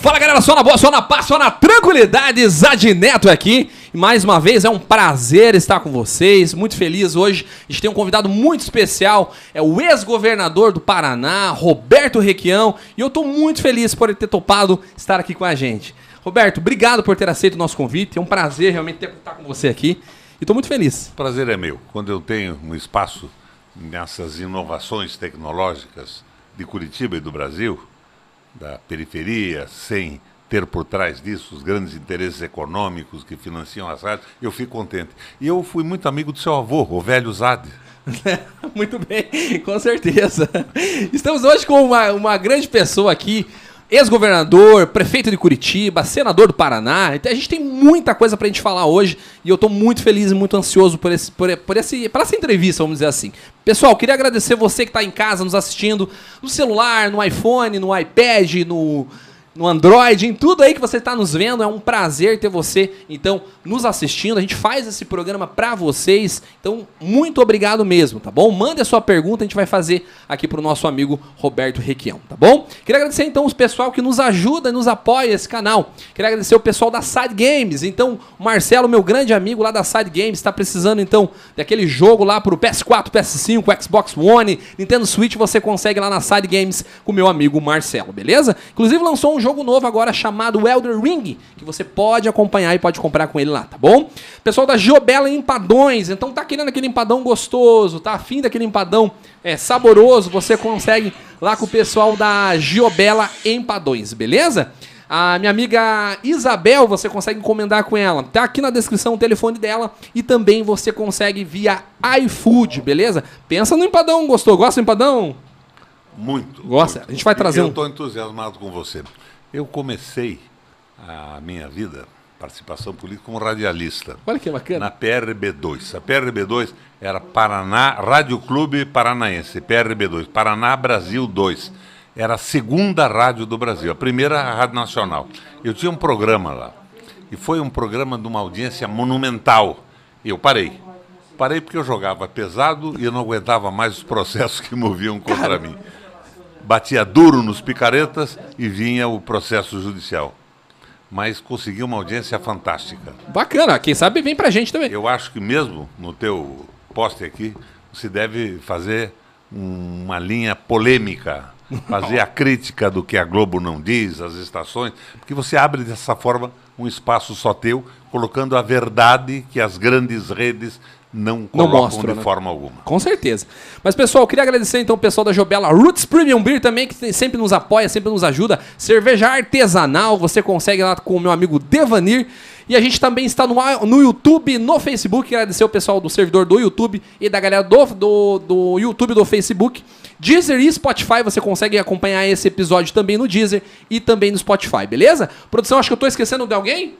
Fala galera, só na boa, só na paz, só na tranquilidade, Zad Neto aqui. Mais uma vez é um prazer estar com vocês, muito feliz hoje. A gente tem um convidado muito especial, é o ex-governador do Paraná, Roberto Requião, e eu estou muito feliz por ele ter topado estar aqui com a gente. Roberto, obrigado por ter aceito o nosso convite, é um prazer realmente ter, estar com você aqui. E estou muito feliz. Prazer é meu. Quando eu tenho um espaço nessas inovações tecnológicas de Curitiba e do Brasil, da periferia, sem ter por trás disso os grandes interesses econômicos que financiam as rádios, eu fico contente. E eu fui muito amigo do seu avô, o velho Zad. muito bem, com certeza. Estamos hoje com uma, uma grande pessoa aqui, ex-governador, prefeito de Curitiba, senador do Paraná. Então a gente tem muita coisa pra gente falar hoje e eu tô muito feliz e muito ansioso por, esse, por, por, esse, por essa entrevista, vamos dizer assim. Pessoal, queria agradecer você que está em casa nos assistindo, no celular, no iPhone, no iPad, no no Android, em tudo aí que você está nos vendo. É um prazer ter você, então, nos assistindo. A gente faz esse programa para vocês. Então, muito obrigado mesmo, tá bom? Mande a sua pergunta, a gente vai fazer aqui pro nosso amigo Roberto Requião, tá bom? Queria agradecer então os pessoal que nos ajuda e nos apoia esse canal. Queria agradecer o pessoal da Side Games. Então, o Marcelo, meu grande amigo lá da Side Games, está precisando então daquele jogo lá pro PS4, PS5, Xbox One, Nintendo Switch, você consegue lá na Side Games com o meu amigo Marcelo, beleza? Inclusive lançou um um jogo novo agora chamado Elder Ring, que você pode acompanhar e pode comprar com ele lá, tá bom? Pessoal da Giobela Empadões, então tá querendo aquele empadão gostoso, tá afim daquele empadão é, saboroso, você consegue lá com o pessoal da Giobela Empadões, beleza? A minha amiga Isabel, você consegue encomendar com ela. Tá aqui na descrição o telefone dela e também você consegue via iFood, beleza? Pensa no empadão, gostou? Gosta do empadão? Muito. Gosta? Muito. A gente vai trazer eu um. Eu estou entusiasmado com você. Eu comecei a minha vida, participação política, como radialista. Olha que bacana. Na PRB2. A PRB2 era Paraná, Rádio Clube Paranaense, PRB2. Paraná Brasil 2. Era a segunda rádio do Brasil, a primeira a Rádio Nacional. Eu tinha um programa lá. E foi um programa de uma audiência monumental. E eu parei. Parei porque eu jogava pesado e eu não aguentava mais os processos que moviam contra Cara. mim batia duro nos picaretas e vinha o processo judicial. Mas conseguiu uma audiência fantástica. Bacana, quem sabe vem pra gente também. Eu acho que mesmo no teu poste aqui, você deve fazer uma linha polêmica, fazer a crítica do que a Globo não diz, as estações, porque você abre dessa forma um espaço só teu, colocando a verdade que as grandes redes não mostram, de né? forma alguma. Com certeza. Mas, pessoal, queria agradecer então o pessoal da Jobela Roots Premium Beer também, que sempre nos apoia, sempre nos ajuda. Cerveja artesanal, você consegue lá com o meu amigo Devanir. E a gente também está no, no YouTube, no Facebook. Agradecer o pessoal do servidor do YouTube e da galera do, do, do YouTube do Facebook. Deezer e Spotify, você consegue acompanhar esse episódio também no Deezer e também no Spotify, beleza? Produção, acho que eu estou esquecendo de alguém?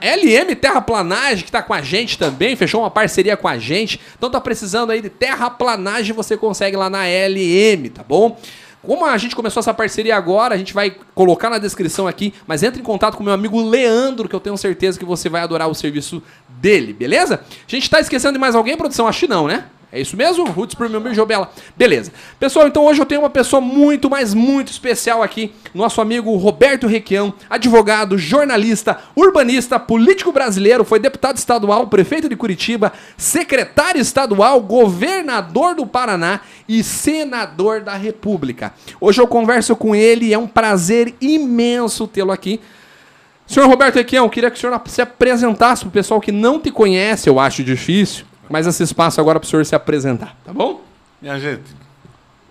LM Terraplanagem. Que está com a gente também, fechou uma parceria com a gente. Então tá precisando aí de terraplanagem, você consegue lá na LM, tá bom? Como a gente começou essa parceria agora, a gente vai colocar na descrição aqui, mas entre em contato com meu amigo Leandro, que eu tenho certeza que você vai adorar o serviço dele, beleza? A gente tá esquecendo de mais alguém, produção? Acho que não, né? É isso mesmo? Roots Premium Beer Jobela. Beleza. Pessoal, então hoje eu tenho uma pessoa muito, mas muito especial aqui. Nosso amigo Roberto Requião, advogado, jornalista, urbanista, político brasileiro, foi deputado estadual, prefeito de Curitiba, secretário estadual, governador do Paraná e senador da República. Hoje eu converso com ele é um prazer imenso tê-lo aqui. Senhor Roberto Requião, queria que o senhor se apresentasse para o pessoal que não te conhece, eu acho difícil mas esse espaço agora para o senhor se apresentar, tá bom? Minha gente,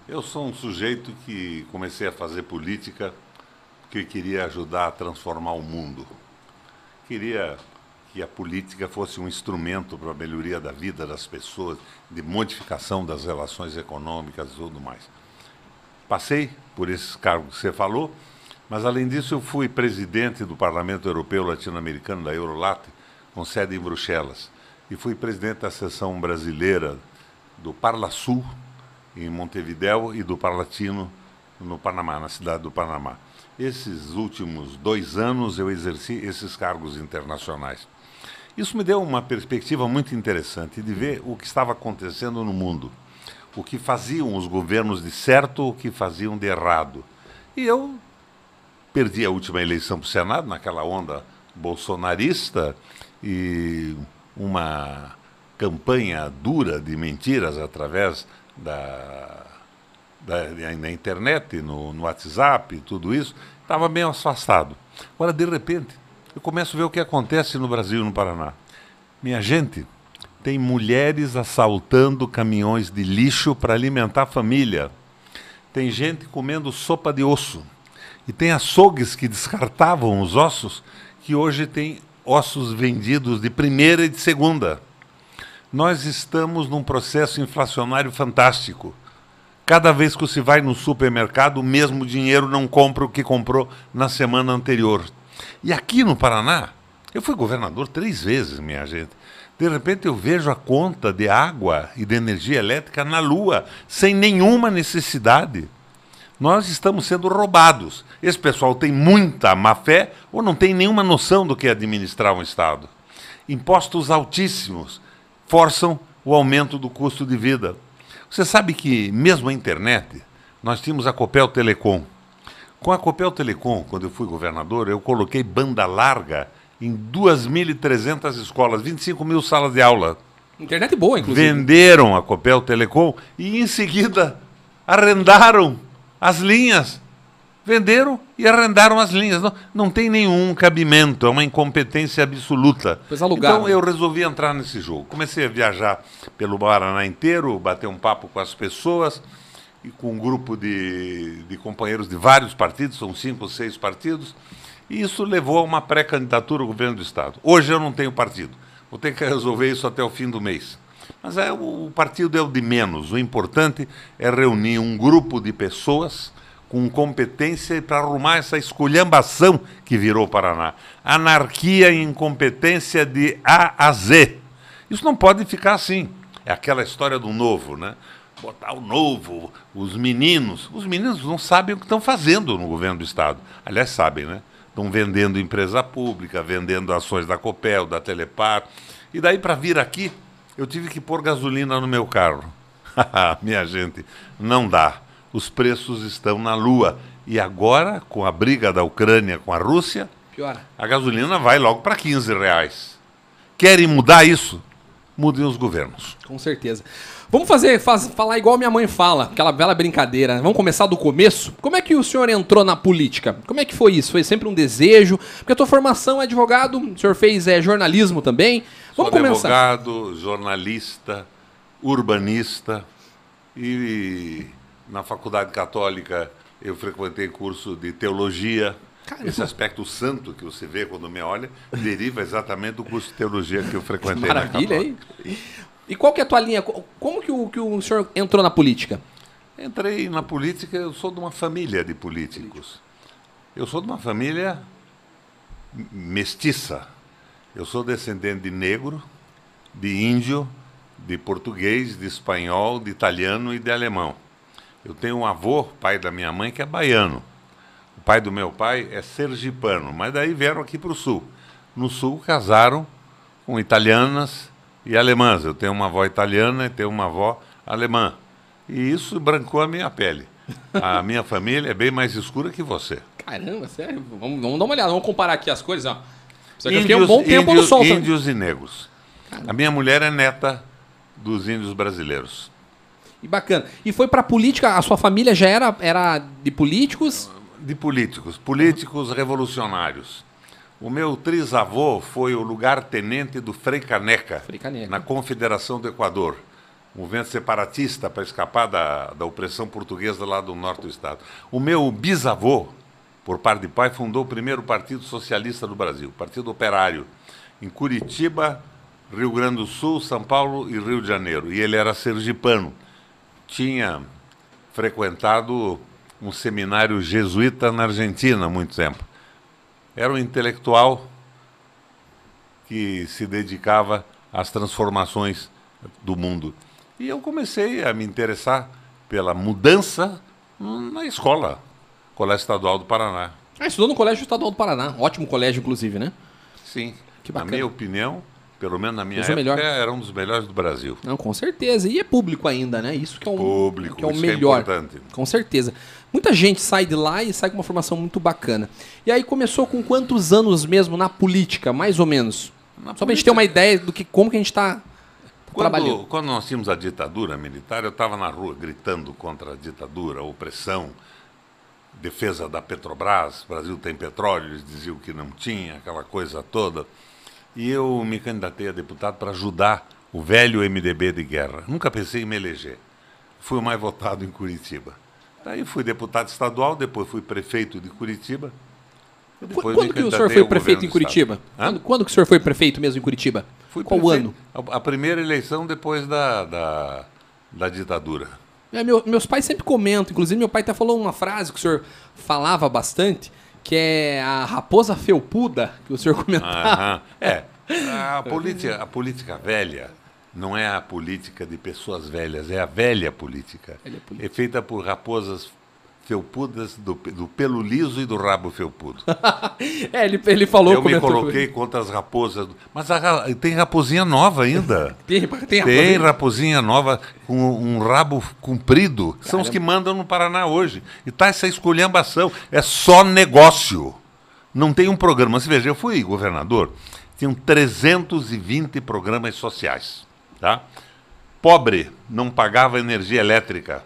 eu sou um sujeito que comecei a fazer política porque queria ajudar a transformar o mundo. Queria que a política fosse um instrumento para a melhoria da vida das pessoas, de modificação das relações econômicas e tudo mais. Passei por esses cargos que você falou, mas além disso eu fui presidente do Parlamento Europeu Latino-Americano, da Eurolat, com sede em Bruxelas e fui presidente da seção brasileira do Parla Sul, em Montevidéu, e do Parlatino, no Panamá, na cidade do Panamá. Esses últimos dois anos eu exerci esses cargos internacionais. Isso me deu uma perspectiva muito interessante de ver o que estava acontecendo no mundo, o que faziam os governos de certo, o que faziam de errado. E eu perdi a última eleição para o Senado, naquela onda bolsonarista, e uma campanha dura de mentiras através da, da, da internet, no, no WhatsApp, tudo isso, estava bem afastado. Agora, de repente, eu começo a ver o que acontece no Brasil e no Paraná. Minha gente, tem mulheres assaltando caminhões de lixo para alimentar a família. Tem gente comendo sopa de osso. E tem açougues que descartavam os ossos, que hoje tem ossos vendidos de primeira e de segunda. Nós estamos num processo inflacionário fantástico. Cada vez que você vai no supermercado, o mesmo dinheiro não compra o que comprou na semana anterior. E aqui no Paraná, eu fui governador três vezes, minha gente. De repente eu vejo a conta de água e de energia elétrica na lua, sem nenhuma necessidade. Nós estamos sendo roubados. Esse pessoal tem muita má fé ou não tem nenhuma noção do que é administrar um Estado. Impostos altíssimos forçam o aumento do custo de vida. Você sabe que, mesmo a internet, nós tínhamos a Copel Telecom. Com a Copel Telecom, quando eu fui governador, eu coloquei banda larga em 2.300 escolas, 25 mil salas de aula. Internet boa, inclusive. Venderam a Copel Telecom e, em seguida, arrendaram as linhas. Venderam e arrendaram as linhas. Não, não tem nenhum cabimento, é uma incompetência absoluta. Então eu resolvi entrar nesse jogo. Comecei a viajar pelo Paraná inteiro, bater um papo com as pessoas e com um grupo de, de companheiros de vários partidos, são cinco ou seis partidos. E isso levou a uma pré-candidatura ao governo do Estado. Hoje eu não tenho partido. Vou ter que resolver isso até o fim do mês. Mas é, o partido é o de menos. O importante é reunir um grupo de pessoas com competência para arrumar essa esculhambação que virou o Paraná. Anarquia e incompetência de A a Z. Isso não pode ficar assim. É aquela história do novo, né? Botar o novo, os meninos. Os meninos não sabem o que estão fazendo no governo do Estado. Aliás, sabem, né? estão vendendo empresa pública, vendendo ações da Copel, da Telepar. E daí para vir aqui, eu tive que pôr gasolina no meu carro. Minha gente, não dá. Os preços estão na lua. E agora, com a briga da Ucrânia com a Rússia, Piora. a gasolina vai logo para 15 reais. Querem mudar isso? Mudem os governos. Com certeza. Vamos fazer, faz, falar igual minha mãe fala, aquela bela brincadeira. Vamos começar do começo? Como é que o senhor entrou na política? Como é que foi isso? Foi sempre um desejo? Porque a tua formação é advogado, o senhor fez é, jornalismo também. Vamos Sou começar. advogado, jornalista, urbanista e na faculdade católica eu frequentei curso de teologia. Caramba. Esse aspecto santo que você vê quando me olha deriva exatamente do curso de teologia que eu frequentei Maravilha. Hein? E qual que é a tua linha? Como que o, que o senhor entrou na política? Entrei na política, eu sou de uma família de políticos. Eu sou de uma família mestiça. Eu sou descendente de negro, de índio, de português, de espanhol, de italiano e de alemão. Eu tenho um avô, pai da minha mãe, que é baiano. O pai do meu pai é sergipano, mas daí vieram aqui para o sul. No sul casaram com italianas, e alemãs. Eu tenho uma avó italiana e tenho uma avó alemã. E isso brancou a minha pele. A minha família é bem mais escura que você. Caramba, sério? Vamos, vamos dar uma olhada, vamos comparar aqui as cores. Ó. Aqui índios, eu fiquei um bom tempo índios, no sol. Índios e negros. Caramba. A minha mulher é neta dos índios brasileiros. E bacana. E foi para política, a sua família já era, era de políticos? De políticos, políticos revolucionários. O meu trisavô foi o lugar-tenente do Frei Caneca, Frei Caneca, na Confederação do Equador, movimento separatista para escapar da, da opressão portuguesa lá do norte do estado. O meu bisavô, por parte de pai, fundou o primeiro Partido Socialista do Brasil, Partido Operário, em Curitiba, Rio Grande do Sul, São Paulo e Rio de Janeiro. E ele era sergipano. Tinha frequentado um seminário jesuíta na Argentina há muito tempo era um intelectual que se dedicava às transformações do mundo. E eu comecei a me interessar pela mudança na escola, Colégio Estadual do Paraná. Ah, estudou no Colégio Estadual do Paraná. Ótimo colégio, inclusive, né? Sim. Que bacana. Na minha opinião, pelo menos na minha época, era um dos melhores do Brasil. Não, com certeza. E é público ainda, né? Isso que é, um, público, que é o melhor. Que é importante. Com certeza. Muita gente sai de lá e sai com uma formação muito bacana. E aí começou com quantos anos mesmo na política, mais ou menos? Na Só pra gente ter uma ideia do que como que a gente tá trabalhando. Quando, quando nós tínhamos a ditadura militar, eu estava na rua gritando contra a ditadura, a opressão, defesa da Petrobras, o Brasil tem petróleo, eles diziam que não tinha, aquela coisa toda. E eu me candidatei a deputado para ajudar o velho MDB de guerra. Nunca pensei em me eleger. Fui o mais votado em Curitiba. Daí fui deputado estadual, depois fui prefeito de Curitiba. depois Quando que o senhor foi prefeito em Curitiba? Quando, quando que o senhor foi prefeito mesmo em Curitiba? Fui Qual prefeito. ano? A, a primeira eleição depois da, da, da ditadura. É, meu- meus pais sempre comentam, inclusive meu pai até falou uma frase que o senhor falava bastante, que é a raposa felpuda, que o senhor comentava. Aham. É. A política, a política velha não é a política de pessoas velhas, é a velha política. Velha política. É feita por raposas felpudas do, do pelo liso e do rabo felpudo. É, ele, ele falou, Eu me coloquei contra as raposas. Mas a tem raposinha nova ainda. Tem, tem, Tem raposa- raposinha nova com um rabo comprido. São os que mandam no Paraná hoje. E tá essa esculhambação. É só negócio. Não tem um programa. Você veja, eu fui governador, tinham 320 programas sociais. Tá? Pobre não pagava energia elétrica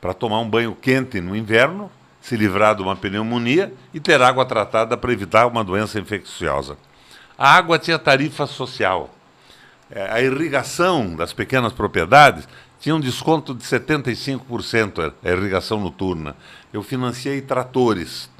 para tomar um banho quente no inverno, se livrar de uma pneumonia e ter água tratada para evitar uma doença infecciosa. A água tinha tarifa social. É, a irrigação das pequenas propriedades tinha um desconto de 75%, a irrigação noturna. Eu financiei tratores.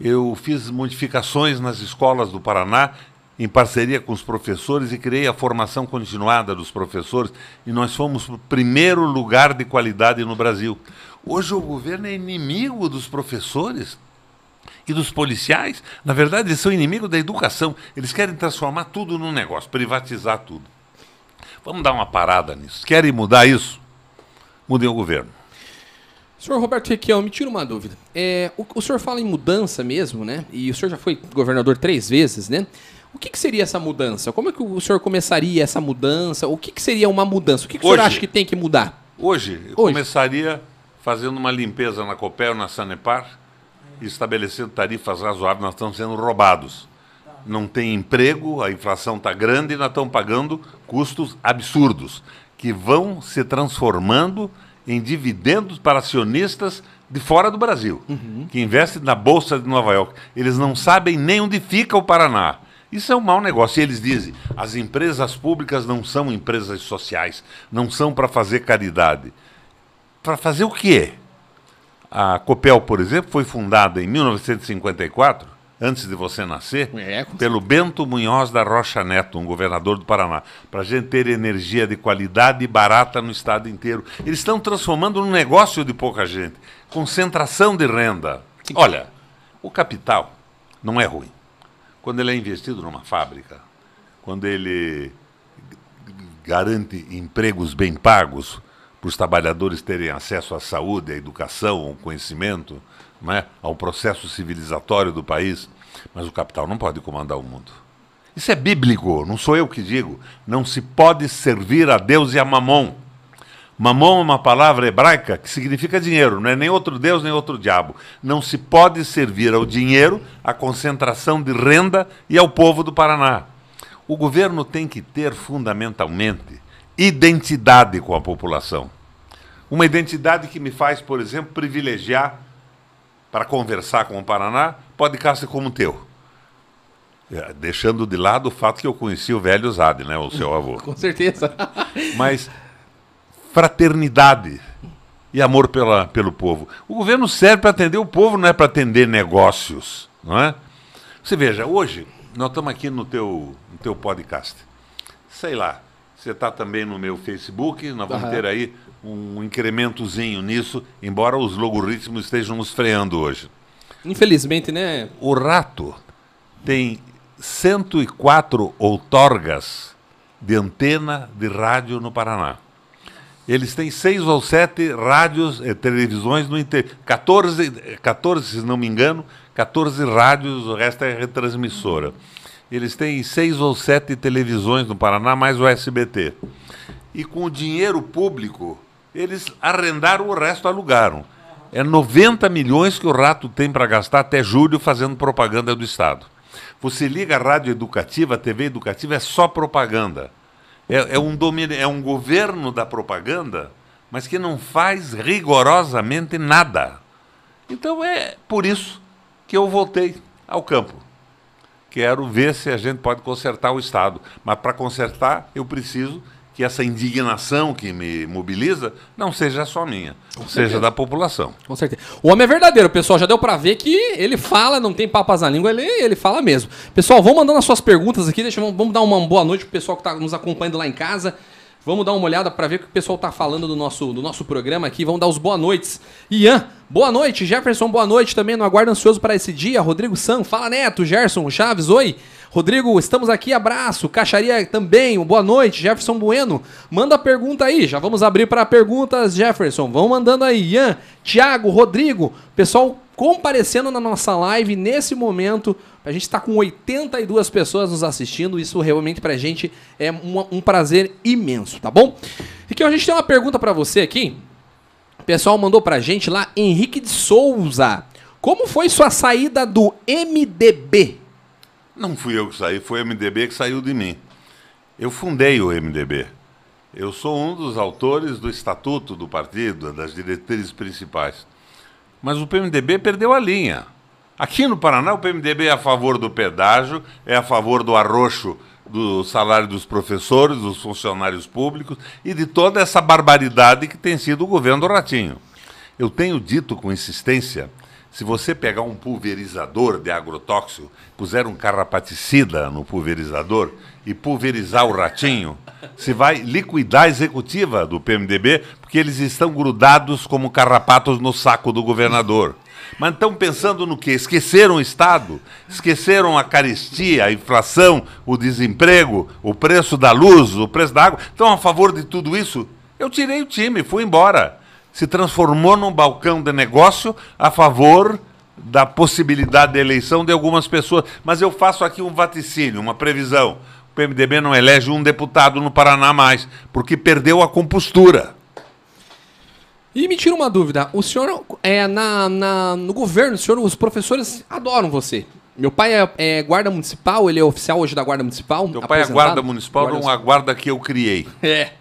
Eu fiz modificações nas escolas do Paraná em parceria com os professores e criei a formação continuada dos professores e nós fomos o primeiro lugar de qualidade no Brasil. Hoje o governo é inimigo dos professores e dos policiais. Na verdade, eles são inimigos da educação. Eles querem transformar tudo num negócio, privatizar tudo. Vamos dar uma parada nisso. Querem mudar isso? Mudem o governo. Senhor Roberto Requião, me tira uma dúvida. É, o, o senhor fala em mudança mesmo, né? E o senhor já foi governador três vezes, né? O que, que seria essa mudança? Como é que o senhor começaria essa mudança? O que, que seria uma mudança? O que, que o senhor Hoje- acha que tem que mudar? Hoje, eu Hoje. começaria fazendo uma limpeza na Copel, na Sanepar, e estabelecendo tarifas razoáveis. Nós estamos sendo roubados. Não tem emprego, a inflação está grande e nós estamos pagando custos absurdos, que vão se transformando em dividendos para acionistas de fora do Brasil, que investem na Bolsa de Nova York. Eles não sabem nem onde fica o Paraná. Isso é um mau negócio. E eles dizem: as empresas públicas não são empresas sociais, não são para fazer caridade. Para fazer o quê? A Copel, por exemplo, foi fundada em 1954, antes de você nascer, É, pelo Bento Munhoz da Rocha Neto, um governador do Paraná, para a gente ter energia de qualidade e barata no estado inteiro. Eles estão transformando num negócio de pouca gente, concentração de renda. Olha, o capital não é ruim. Quando ele é investido numa fábrica, quando ele garante empregos bem pagos para os trabalhadores terem acesso à saúde, à educação, ao conhecimento, é? ao processo civilizatório do país. Mas o capital não pode comandar o mundo. Isso é bíblico, não sou eu que digo. Não se pode servir a Deus e a Mamon. Mamon é uma palavra hebraica que significa dinheiro, não é nem outro Deus nem outro diabo. Não se pode servir ao dinheiro, à concentração de renda e ao povo do Paraná. O governo tem que ter fundamentalmente identidade com a população. Uma identidade que me faz, por exemplo, privilegiar para conversar com o Paraná podcast como o teu. É, Deixando de lado o fato que eu conheci o velho Zade, né, o seu avô. Com certeza. Mas fraternidade e amor pela, pelo povo. O governo serve para atender o povo, não é para atender negócios, não é? Você veja, hoje nós estamos aqui no teu, no teu podcast. Sei lá, você está também no meu Facebook, nós vamos Aham. ter aí um incrementozinho nisso, embora os logaritmos estejam nos freando hoje. Infelizmente, né? O rato tem 104 outorgas de antena de rádio no Paraná. Eles têm seis ou sete rádios, televisões no interior. 14, eh, 14, se não me engano, 14 rádios, o resto é retransmissora. Eles têm seis ou sete televisões no Paraná, mais o SBT. E com o dinheiro público, eles arrendaram o resto, alugaram. É 90 milhões que o rato tem para gastar até julho fazendo propaganda do Estado. Você liga a rádio educativa, a TV educativa, é só propaganda. É, é um, domínio, é um governo da propaganda, mas que não faz rigorosamente nada. Então é por isso que eu voltei ao campo. Quero ver se a gente pode consertar o Estado. Mas para consertar, eu preciso que essa indignação que me mobiliza não seja só minha, Com seja certeza. da população. Com certeza. O homem é verdadeiro, pessoal. Já deu para ver que ele fala, não tem papas na língua, ele, ele fala mesmo. Pessoal, vão mandando as suas perguntas aqui. Deixa, vamos dar uma boa noite pro pessoal que está nos acompanhando lá em casa. Vamos dar uma olhada para ver o que o pessoal está falando do nosso, do nosso programa aqui. Vamos dar os boa noites. Ian, boa noite. Jefferson, boa noite também. No aguardo ansioso para esse dia. Rodrigo Sam, fala Neto. Gerson, Chaves, oi. Rodrigo, estamos aqui, abraço. Caixaria também, boa noite. Jefferson Bueno, manda pergunta aí. Já vamos abrir para perguntas, Jefferson. Vão mandando aí. Ian, Thiago, Rodrigo, pessoal comparecendo na nossa live nesse momento. A gente está com 82 pessoas nos assistindo. Isso realmente para a gente é um, um, prazer imenso, tá bom? E que a gente tem uma pergunta para você aqui. O pessoal mandou para a gente lá, Henrique de Souza. Como foi sua saída do MDB? Não fui eu que saí, foi o MDB que saiu de mim. Eu fundei o MDB. Eu sou um dos autores do estatuto do partido, das diretrizes principais. Mas o PMDB perdeu a linha. Aqui no Paraná, o PMDB é a favor do pedágio, é a favor do arroxo do salário dos professores, dos funcionários públicos e de toda essa barbaridade que tem sido o governo do Ratinho. Eu tenho dito com insistência se você pegar um pulverizador de agrotóxico, puser um carrapaticida no pulverizador e pulverizar o ratinho, se vai liquidar a executiva do PMDB, porque eles estão grudados como carrapatos no saco do governador. Mas estão pensando no quê? Esqueceram o Estado, esqueceram a carestia, a inflação, o desemprego, o preço da luz, o preço da água. Estão a favor de tudo isso? Eu tirei o time, fui embora se transformou num balcão de negócio a favor da possibilidade de eleição de algumas pessoas. Mas eu faço aqui um vaticínio, uma previsão. O PMDB não elege um deputado no Paraná mais, porque perdeu a compostura. E me tira uma dúvida, o senhor é na, na, no governo, o senhor, os professores adoram você. Meu pai é, é, guarda municipal, ele é oficial hoje da guarda municipal. Meu pai é guarda municipal, guarda... uma guarda que eu criei. É.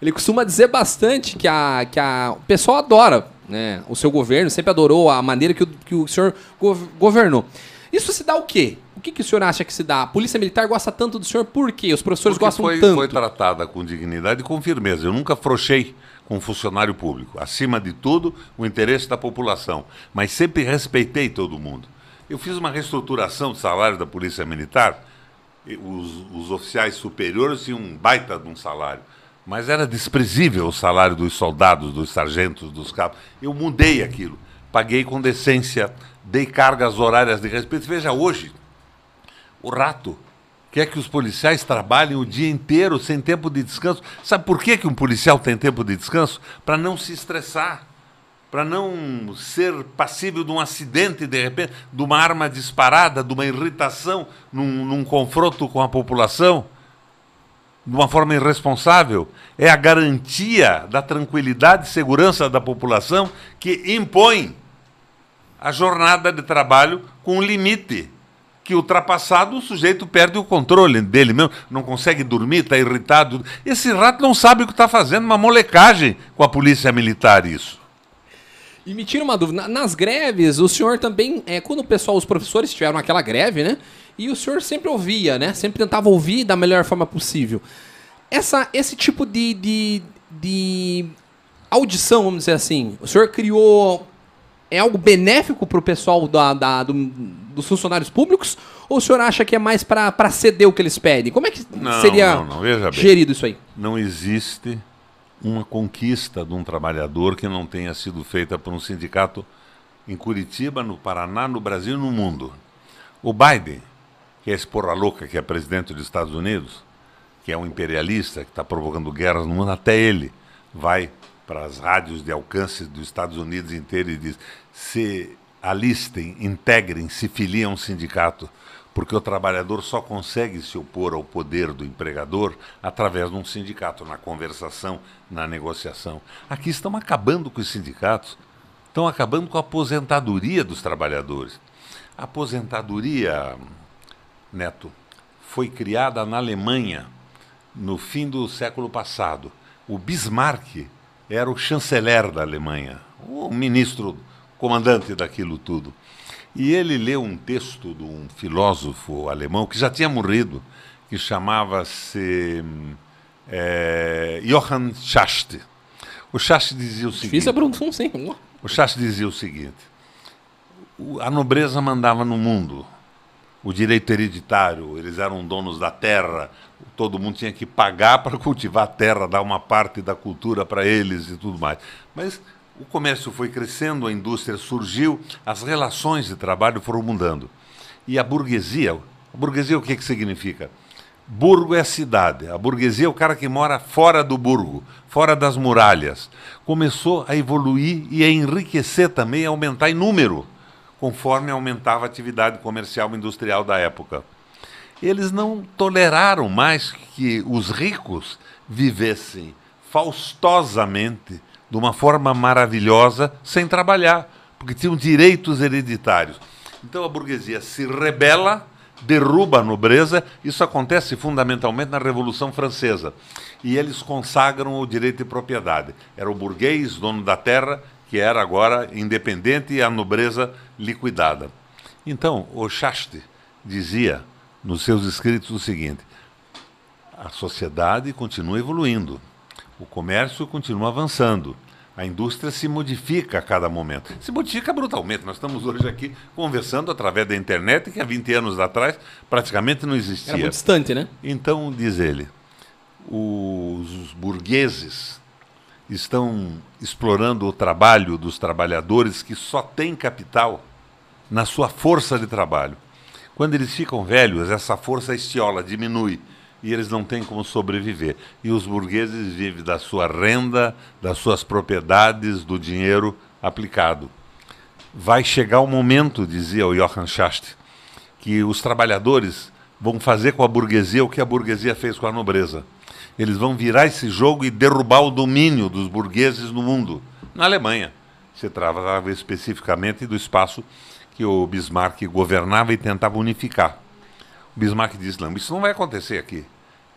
Ele costuma dizer bastante que, a, que a, o pessoal adora né, o seu governo, sempre adorou a maneira que o, que o senhor governou. Isso se dá o quê? O que, que o senhor acha que se dá? A Polícia Militar gosta tanto do senhor por quê? Os professores Porque gostam foi, tanto? Foi tratada com dignidade e com firmeza. Eu nunca frouxei com um funcionário público. Acima de tudo, o interesse da população. Mas sempre respeitei todo mundo. Eu fiz uma reestruturação de salário da Polícia Militar. Os, os oficiais superiores tinham um baita de um salário mas era desprezível o salário dos soldados, dos sargentos, dos cabos. Eu mudei aquilo. Paguei com decência, dei cargas horárias de respeito. Veja, hoje, o rato quer que os policiais trabalhem o dia inteiro sem tempo de descanso. Sabe por que, que um policial tem tempo de descanso? Para não se estressar, para não ser passível de um acidente, de repente, de uma arma disparada, de uma irritação num, num confronto com a população de uma forma irresponsável, é a garantia da tranquilidade e segurança da população que impõe a jornada de trabalho com um limite que ultrapassado o sujeito perde o controle dele mesmo, não consegue dormir, está irritado. Esse rato não sabe o que está fazendo, uma molecagem com a polícia militar isso. E me tira uma dúvida, nas greves, o senhor também, é, quando o pessoal, os professores tiveram aquela greve, né? E o senhor sempre ouvia, né? Sempre tentava ouvir da melhor forma possível. Essa, esse tipo de, de, de audição, vamos dizer assim, o senhor criou. É algo benéfico para o pessoal da, da do, dos funcionários públicos? Ou o senhor acha que é mais para ceder o que eles pedem? Como é que não, seria não, não. gerido isso aí? Não existe uma conquista de um trabalhador que não tenha sido feita por um sindicato em Curitiba, no Paraná, no Brasil e no mundo. O Biden que é esse porra louca que é presidente dos Estados Unidos, que é um imperialista, que está provocando guerras no mundo, até ele vai para as rádios de alcance dos Estados Unidos inteiro e diz: se alistem, integrem, se filiem a um sindicato, porque o trabalhador só consegue se opor ao poder do empregador através de um sindicato, na conversação, na negociação. Aqui estamos acabando com os sindicatos. estão acabando com a aposentadoria dos trabalhadores. A aposentadoria, Neto, foi criada na Alemanha no fim do século passado. O Bismarck era o chanceler da Alemanha, o ministro comandante daquilo tudo. E ele leu um texto de um filósofo alemão que já tinha morrido, que chamava-se é, Johann Schacht. O Schacht dizia o seguinte. Difícil a sim. O Schacht dizia o seguinte: a nobreza mandava no mundo, o direito hereditário, eles eram donos da terra, todo mundo tinha que pagar para cultivar a terra, dar uma parte da cultura para eles e tudo mais. Mas o comércio foi crescendo, a indústria surgiu, as relações de trabalho foram mudando. E a burguesia, a burguesia o que, que significa? Burgo é a cidade, a burguesia é o cara que mora fora do burgo, fora das muralhas. Começou a evoluir e a enriquecer também, a aumentar em número, conforme aumentava a atividade comercial e industrial da época. Eles não toleraram mais que os ricos vivessem faustosamente, de uma forma maravilhosa, sem trabalhar, porque tinham direitos hereditários. Então a burguesia se rebela derruba a nobreza. Isso acontece fundamentalmente na Revolução Francesa. E eles consagram o direito de propriedade. Era o burguês, dono da terra, que era agora independente e a nobreza liquidada. Então, o Chaste dizia nos seus escritos o seguinte: a sociedade continua evoluindo, o comércio continua avançando a indústria se modifica a cada momento. Se modifica brutalmente. Nós estamos hoje aqui conversando através da internet, que há 20 anos atrás praticamente não existia. Era muito distante, né? Então, diz ele, os burgueses estão explorando o trabalho dos trabalhadores que só têm capital na sua força de trabalho. Quando eles ficam velhos, essa força estiola, diminui e eles não têm como sobreviver. E os burgueses vivem da sua renda, das suas propriedades, do dinheiro aplicado. Vai chegar o momento, dizia o Johann Schacht, que os trabalhadores vão fazer com a burguesia o que a burguesia fez com a nobreza. Eles vão virar esse jogo e derrubar o domínio dos burgueses no mundo. Na Alemanha, se tratava especificamente do espaço que o Bismarck governava e tentava unificar. Bismarck disse: não, isso não vai acontecer aqui.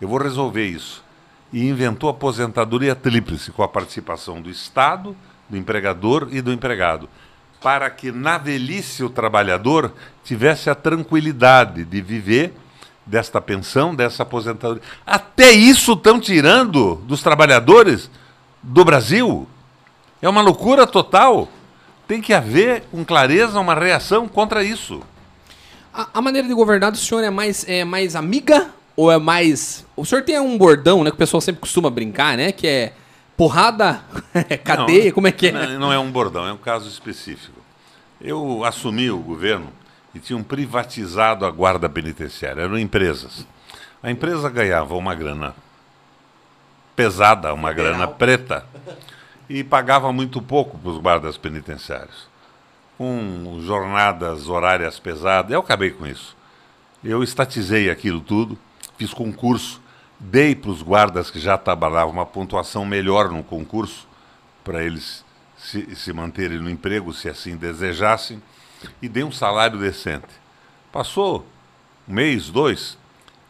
Eu vou resolver isso. E inventou a aposentadoria tríplice, com a participação do Estado, do empregador e do empregado, para que na velhice o trabalhador tivesse a tranquilidade de viver desta pensão, dessa aposentadoria. Até isso estão tirando dos trabalhadores do Brasil. É uma loucura total. Tem que haver, com clareza, uma reação contra isso. A, a, maneira de governar do senhor é mais, é mais amiga ou é mais. O senhor tem um bordão, né? Que o pessoal sempre costuma brincar, né? Que é porrada, cadeia, não, como é que é? Não, não é um bordão, é um caso específico. Eu assumi o governo e tinham privatizado a guarda penitenciária, eram empresas. A empresa ganhava uma grana pesada, uma grana preta, e pagava muito pouco para os guardas penitenciários com jornadas horárias pesadas. Eu acabei com isso. Eu estatizei aquilo tudo, fiz concurso, dei para os guardas que já trabalhavam uma pontuação melhor no concurso, para eles se, se manterem no emprego, se assim desejassem, e dei um salário decente. Passou um mês, dois,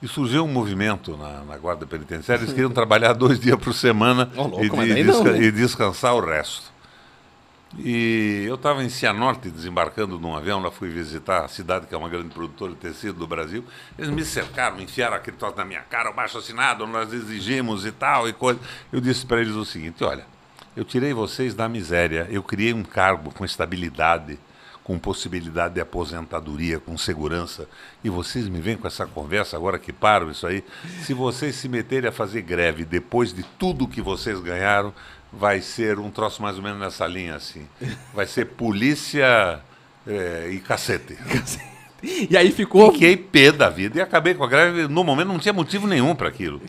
e surgiu um movimento na, na Guarda Penitenciária, eles queriam trabalhar dois dias por semana oh, louco, e, desca não, e descansar o resto. E eu estava em Cianorte, desembarcando num avião, lá fui visitar a cidade que é uma grande produtora de tecido do Brasil. Eles me cercaram, enfiaram aquele troço na minha cara, o baixo assinado, nós exigimos e tal e coisa. Eu disse para eles o seguinte: olha, eu tirei vocês da miséria, eu criei um cargo com estabilidade, com possibilidade de aposentadoria, com segurança, e vocês me vêm com essa conversa agora que param isso aí. Se vocês se meterem a fazer greve depois de tudo que vocês ganharam, vai ser um troço mais ou menos nessa linha, assim. Vai ser polícia é, e cacete. E aí ficou. Fiquei pé da vida e acabei com a greve. No momento não tinha motivo nenhum para aquilo.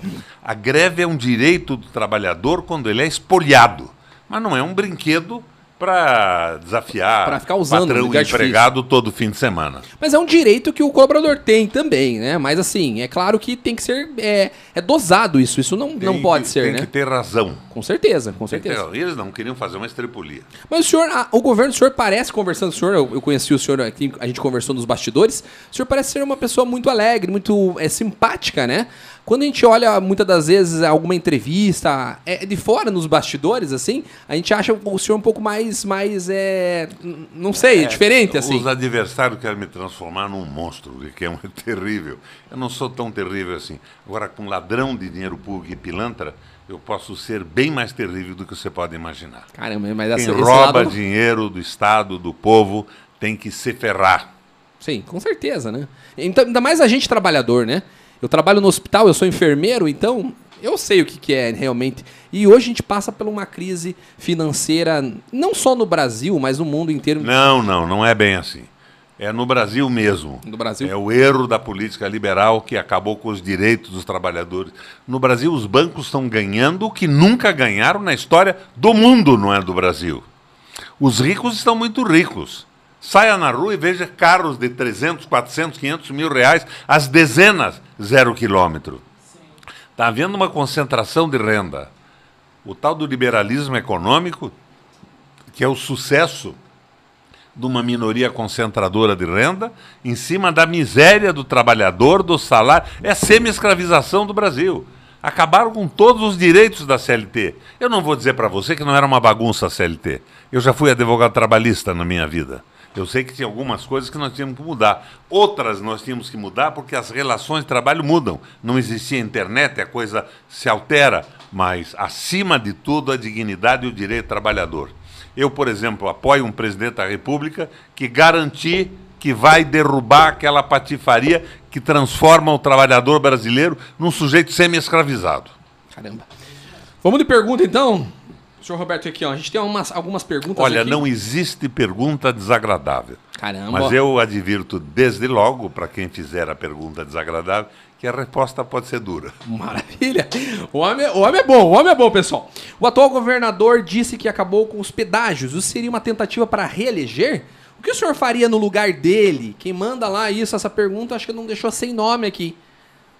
A greve é um direito do trabalhador quando ele é espoliado, mas não é um brinquedo para desafiar Pra ficar usando, patrão e empregado todo fim de semana. Mas é um direito que o colaborador tem também, né? Mas assim, é claro que tem que ser. É, é dosado isso. Isso não, não Tem pode ser, Tem né? que ter razão. Com certeza, com certeza. Então, eles não queriam fazer uma estrepulia. Mas o senhor, a- o governo, o senhor parece, conversando com o senhor, eu, eu conheci o senhor aqui, a gente conversou nos bastidores, o senhor parece ser uma pessoa muito alegre, muito é, simpática, né? Quando a gente olha, muitas das vezes, alguma entrevista é, de fora, nos bastidores, assim, a gente acha o senhor um pouco mais, mais é, não sei, diferente, assim. Os adversários querem me transformar num monstro, que é um terrível. Eu não sou tão terrível assim. Agora, com ladrão de dinheiro público e pilantra, eu posso ser bem mais terrível do que você pode imaginar. Caramba, mas Quem essa, esse rouba lado... dinheiro do Estado, do povo, tem que se ferrar. Sim, com certeza, né? Então, ainda mais a gente trabalhador, né? Eu trabalho no hospital, eu sou enfermeiro, então eu sei o que, que é realmente. E hoje a gente passa por uma crise financeira, não só no Brasil, mas no mundo inteiro. Não, não, não é bem assim. É no Brasil mesmo. No Brasil? É o erro da política liberal que acabou com os direitos dos trabalhadores. No Brasil, os bancos estão ganhando o que nunca ganharam na história do mundo, não é do Brasil. Os ricos estão muito ricos. Saia na rua e veja carros de 300, 400, 500 mil reais, as dezenas, zero quilômetro. Está havendo uma concentração de renda. O tal do liberalismo econômico, que é o sucesso de uma minoria concentradora de renda, em cima da miséria do trabalhador, do salário. É a semi-escravização do Brasil. Acabaram com todos os direitos da CLT. Eu não vou dizer para você que não era uma bagunça a CLT. Eu já fui advogado trabalhista na minha vida. Eu sei que tinha algumas coisas que nós tínhamos que mudar. Outras nós tínhamos que mudar porque as relações de trabalho mudam. Não existia internet, a coisa se altera. Mas, acima de tudo, a dignidade e o direito do trabalhador. Eu, por exemplo, apoio um presidente da República que garantir que vai derrubar aquela patifaria que transforma o trabalhador brasileiro num sujeito semi-escravizado. Caramba. Vamos de pergunta então? Senhor Roberto, aqui, ó. A gente tem umas, algumas perguntas Olha, aqui. não existe pergunta desagradável. Caramba. Mas eu advirto desde logo, para quem fizer a pergunta desagradável, que a resposta pode ser dura. Maravilha. O homem, o homem é bom, o homem é bom, pessoal. O atual governador disse que acabou com os pedágios. Isso seria uma tentativa para reeleger? O que o senhor faria no lugar dele? Quem manda lá isso, essa pergunta, acho que não deixou sem nome aqui.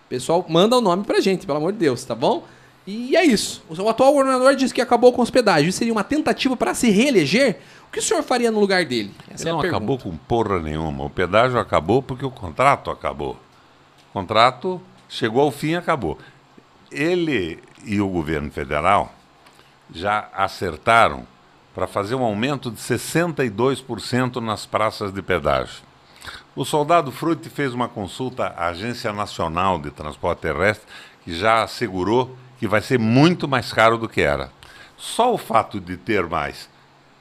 Pessoal, manda o nome pra gente, pelo amor de Deus, tá bom? E é isso. O atual governador disse que acabou com os pedágios. Isso seria uma tentativa para se reeleger? O que o senhor faria no lugar dele? Essa Ele é a não pergunta. acabou com porra nenhuma. O pedágio acabou porque o contrato acabou. O contrato chegou ao fim e acabou. Ele e o governo federal já acertaram para fazer um aumento de 62% nas praças de pedágio. O soldado Frutti fez uma consulta à Agência Nacional de Transporte Terrestre, que já assegurou que vai ser muito mais caro do que era. Só o fato de ter mais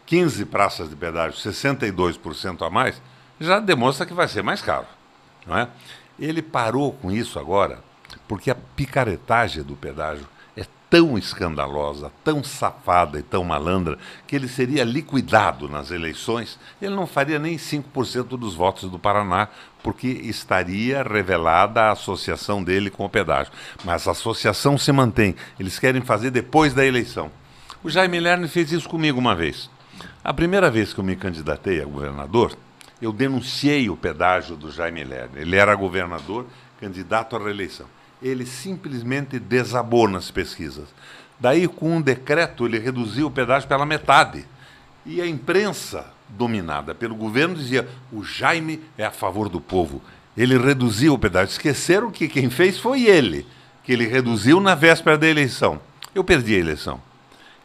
15 praças de pedágio, 62% a mais, já demonstra que vai ser mais caro. Não é? Ele parou com isso agora porque a picaretagem do pedágio tão escandalosa, tão safada e tão malandra, que ele seria liquidado nas eleições. Ele não faria nem 5% dos votos do Paraná, porque estaria revelada a associação dele com o pedágio. Mas a associação se mantém. Eles querem fazer depois da eleição. O Jaime Lerner fez isso comigo uma vez. A primeira vez que eu me candidatei a governador, eu denunciei o pedágio do Jaime Lerner. Ele era governador, candidato à reeleição. Ele simplesmente desabou nas pesquisas. Daí, com um decreto, ele reduziu o pedágio pela metade. E a imprensa, dominada pelo governo, dizia: o Jaime é a favor do povo. Ele reduziu o pedágio. Esqueceram que quem fez foi ele, que ele reduziu na véspera da eleição. Eu perdi a eleição.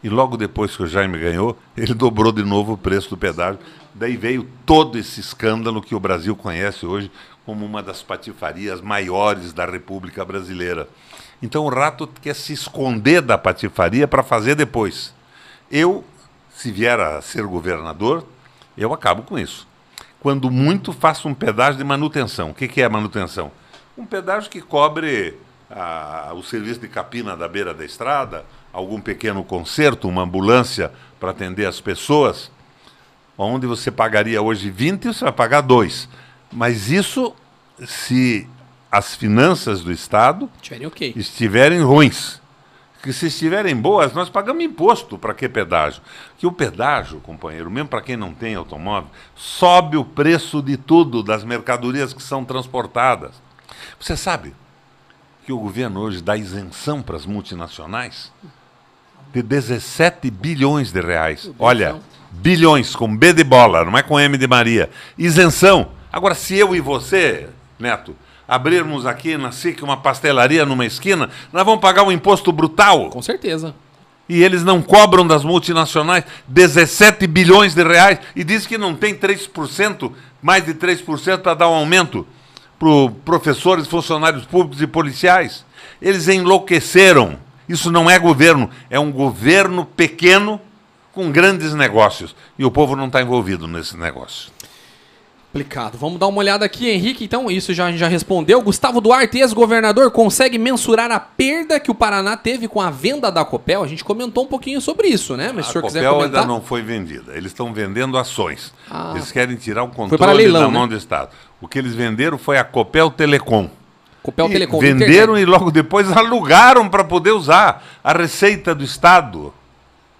E logo depois que o Jaime ganhou, ele dobrou de novo o preço do pedágio. Daí veio todo esse escândalo que o Brasil conhece hoje como uma das patifarias maiores da República Brasileira. Então o rato quer se esconder da patifaria para fazer depois. Eu, se vier a ser governador, eu acabo com isso. Quando muito, faço um pedágio de manutenção. O que, é manutenção? Um pedágio que cobre ah, o serviço de capina da beira da estrada, algum pequeno conserto, uma ambulância para atender as pessoas, onde você pagaria hoje 20, você vai pagar 2. Mas isso se as finanças do Estado Tiverem ok. estiverem ruins. que se estiverem boas, nós pagamos imposto. Para que pedágio? Que o pedágio, companheiro, mesmo para quem não tem automóvel, sobe o preço de tudo, das mercadorias que são transportadas. Você sabe que o governo hoje dá isenção para as multinacionais de 17 bilhões de reais. Olha, bilhões, com B de bola, não é com M de Maria. Isenção. Agora, se eu e você, Neto, abrirmos aqui na SIC uma pastelaria numa esquina, nós vamos pagar um imposto brutal. Com certeza. E eles não cobram das multinacionais 17 bilhões de reais e diz que não tem 3%, mais de 3% para dar um aumento para professores, funcionários públicos e policiais. Eles enlouqueceram. Isso não é governo, é um governo pequeno com grandes negócios. E o povo não está envolvido nesse negócio. Complicado. Vamos dar uma olhada aqui, Henrique. Então, isso já, a gente já respondeu. Gustavo Duarte, ex-governador, consegue mensurar a perda que o Paraná teve com a venda da Copel? A gente comentou um pouquinho sobre isso, né? Mas se o senhor quiser comentar. A Copel ainda não foi vendida. Eles estão vendendo ações. Ah, eles querem tirar o controle leilão, da mão né? do Estado. O que eles venderam foi a Copel Telecom. Copel e Telecom. Venderam internet. e logo depois alugaram para poder usar. A receita do Estado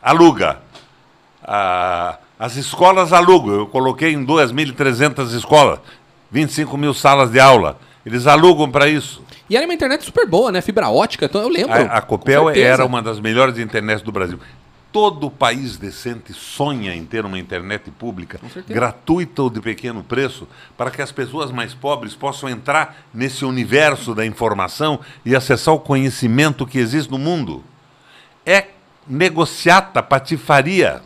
aluga. A as escolas alugam. Eu coloquei em 2.300 escolas, 25 mil salas de aula. Eles alugam para isso. E era uma internet super boa, né? Fibra ótica, então eu lembro. A, a Copel era uma das melhores internets do Brasil. Todo país decente sonha em ter uma internet pública gratuita ou de pequeno preço para que as pessoas mais pobres possam entrar nesse universo da informação e acessar o conhecimento que existe no mundo. É negociata, patifaria.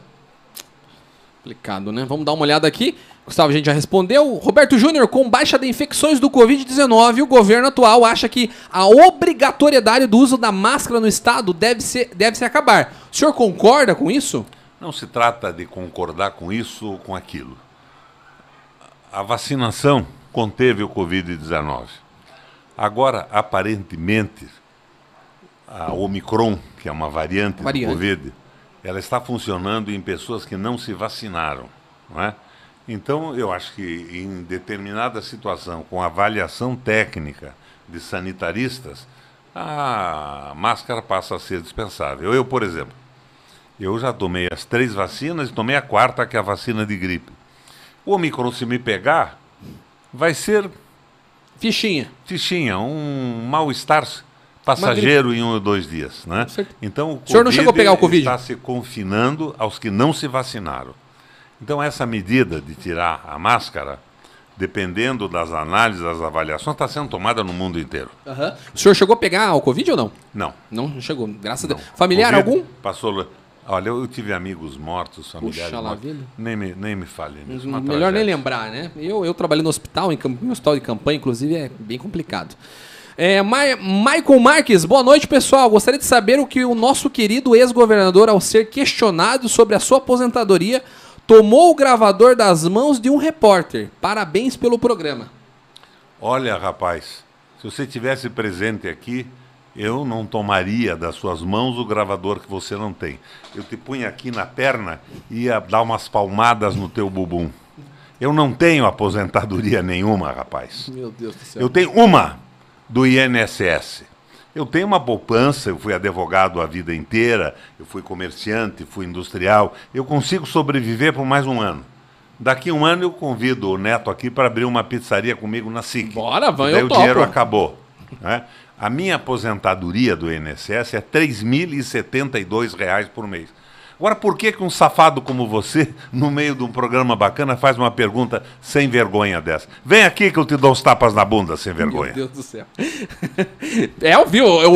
Complicado, né? Vamos dar uma olhada aqui. Gustavo, a gente já respondeu. Roberto Júnior, com baixa de infecções do Covid-19, o governo atual acha que a obrigatoriedade do uso da máscara no Estado deve, ser, deve se acabar. O senhor concorda com isso? Não se trata de concordar com isso ou com aquilo. A vacinação conteve o Covid-19. Agora, aparentemente, a Omicron, que é uma variante, variante. do Covid, ela está funcionando em pessoas que não se vacinaram. Não é? Então, eu acho que em determinada situação, com avaliação técnica de sanitaristas, a máscara passa a ser dispensável. Eu, por exemplo, eu já tomei as três vacinas e tomei a quarta, que é a vacina de gripe. O Omicron, se me pegar, vai ser. Fichinha. Fichinha, um mal-estar passageiro em um ou dois dias. Né? Então, o, o senhor não chegou a pegar o Covid? está se confinando aos que não se vacinaram. Então, essa medida de tirar a máscara, dependendo das análises, das avaliações, está sendo tomada no mundo inteiro. Uhum. O senhor chegou a pegar o Covid ou não? Não. Não chegou, graças não. a Deus. Familiar COVID algum? Passou. Olha, eu tive amigos mortos, familiares Puxa mortos. Vida. Nem me, nem me fale nisso. Melhor tragédia. nem lembrar, né? Eu, eu trabalhei no hospital, em, em hospital de campanha, inclusive, é bem complicado. É, Ma Michael Marques, boa noite, pessoal. Gostaria de saber o que o nosso querido ex-governador, ao ser questionado sobre a sua aposentadoria, tomou o gravador das mãos de um repórter. Parabéns pelo programa. Olha, rapaz, se você tivesse presente aqui, eu não tomaria das suas mãos o gravador que você não tem. Eu te punha aqui na perna e ia dar umas palmadas no teu bumbum. Eu não tenho aposentadoria nenhuma, rapaz. Meu Deus do céu. Eu tenho uma do INSS. Eu tenho uma poupança, eu fui advogado a vida inteira, eu fui comerciante, fui industrial. Eu consigo sobreviver por mais um ano. Daqui a um ano eu convido o Neto aqui para abrir uma pizzaria comigo na SIC. Bora, vai, eu o topo. dinheiro acabou. Né? A minha aposentadoria do INSS é R$ 3.072 por mês. Agora, por que, que um safado como você, no meio de um programa bacana, faz uma pergunta sem vergonha dessa? Vem aqui que eu te dou os tapas na bunda sem vergonha. Meu Deus do céu. é, viu? Eu,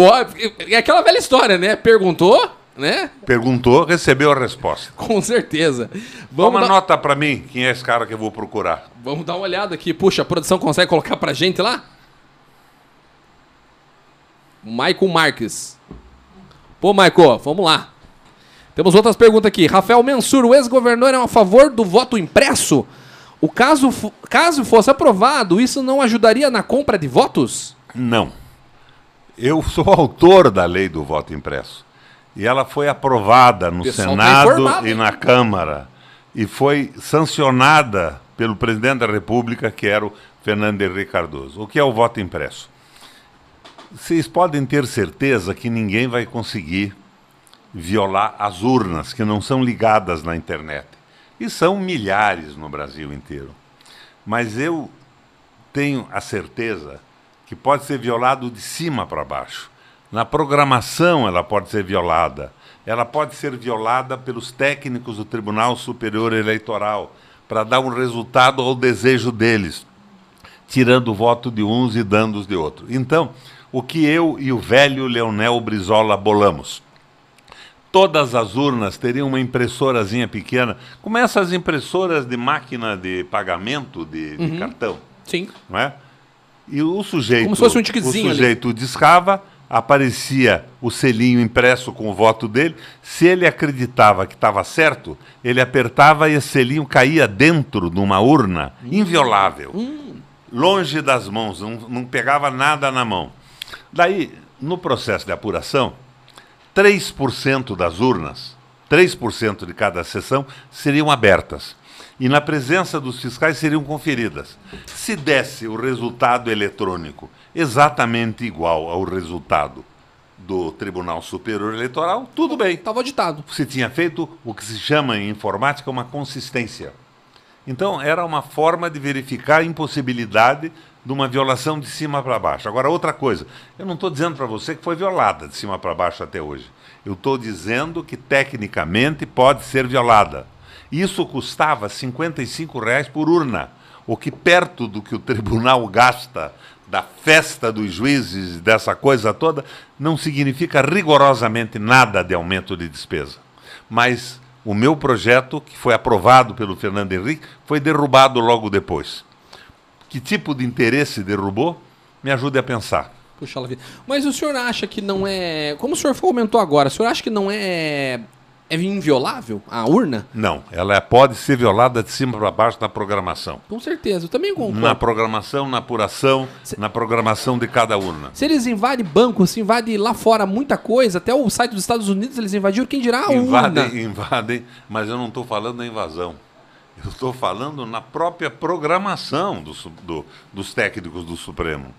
é aquela velha história, né? Perguntou, né? Perguntou, recebeu a resposta. Com certeza. Vamos uma dar... nota para mim, quem é esse cara que eu vou procurar. Vamos dar uma olhada aqui. Puxa, a produção consegue colocar pra gente lá? Michael Marques. Pô, Michael, vamos lá. Temos outras perguntas aqui. Rafael Mensur, o ex-governador é a favor do voto impresso? O caso, caso fosse aprovado, isso não ajudaria na compra de votos? Não. Eu sou autor da lei do voto impresso. E ela foi aprovada no tá Senado tá e na Câmara. E foi sancionada pelo presidente da República, que era o Fernando Henrique Cardoso. O que é o voto impresso? vocês podem ter certeza que ninguém vai conseguir violar as urnas que não são ligadas na internet. E são milhares no Brasil inteiro. Mas eu tenho a certeza que pode ser violado de cima para baixo. Na programação ela pode ser violada. Ela pode ser violada pelos técnicos do Tribunal Superior Eleitoral para dar um resultado ao desejo deles, tirando o voto de uns e dando os de outros. Então, o que eu e o velho Leonel Brizola bolamos? Todas as urnas teriam uma impressorazinha pequena, como essas impressoras de máquina de pagamento de, de uhum. cartão. Sim. Não é? E o sujeito, como se fosse um o sujeito ali. discava, aparecia o selinho impresso com o voto dele. Se ele acreditava que estava certo, ele apertava e esse selinho caía dentro de uma urna hum. inviolável, hum. longe das mãos, não, não pegava nada na mão. Daí, no processo de apuração, 3% das urnas, 3% de cada sessão, seriam abertas. E na presença dos fiscais seriam conferidas. Se desse o resultado eletrônico exatamente igual ao resultado do Tribunal Superior Eleitoral, tudo bem. Estava auditado. Se tinha feito o que se chama em informática uma consistência. Então, era uma forma de verificar a impossibilidade de uma violação de cima para baixo. Agora, outra coisa, eu não estou dizendo para você que foi violada de cima para baixo até hoje. Eu estou dizendo que tecnicamente pode ser violada. Isso custava 55 reais por urna, o que perto do que o tribunal gasta da festa dos juízes, dessa coisa toda, não significa rigorosamente nada de aumento de despesa. Mas o meu projeto, que foi aprovado pelo Fernando Henrique, foi derrubado logo depois. Que tipo de interesse derrubou? Me ajude a pensar. Puxa vida. Mas o senhor acha que não é. Como o senhor comentou agora, o senhor acha que não é. É inviolável a urna? Não, ela é, pode ser violada de cima para baixo na programação. Com certeza, eu também concordo. Na programação, na apuração, se... na programação de cada urna. Se eles invadem banco, se invadem lá fora muita coisa, até o site dos Estados Unidos eles invadiram, quem dirá a invadem, urna? Invadem, mas eu não estou falando da invasão. Eu estou falando na própria programação do, do, dos técnicos do Supremo.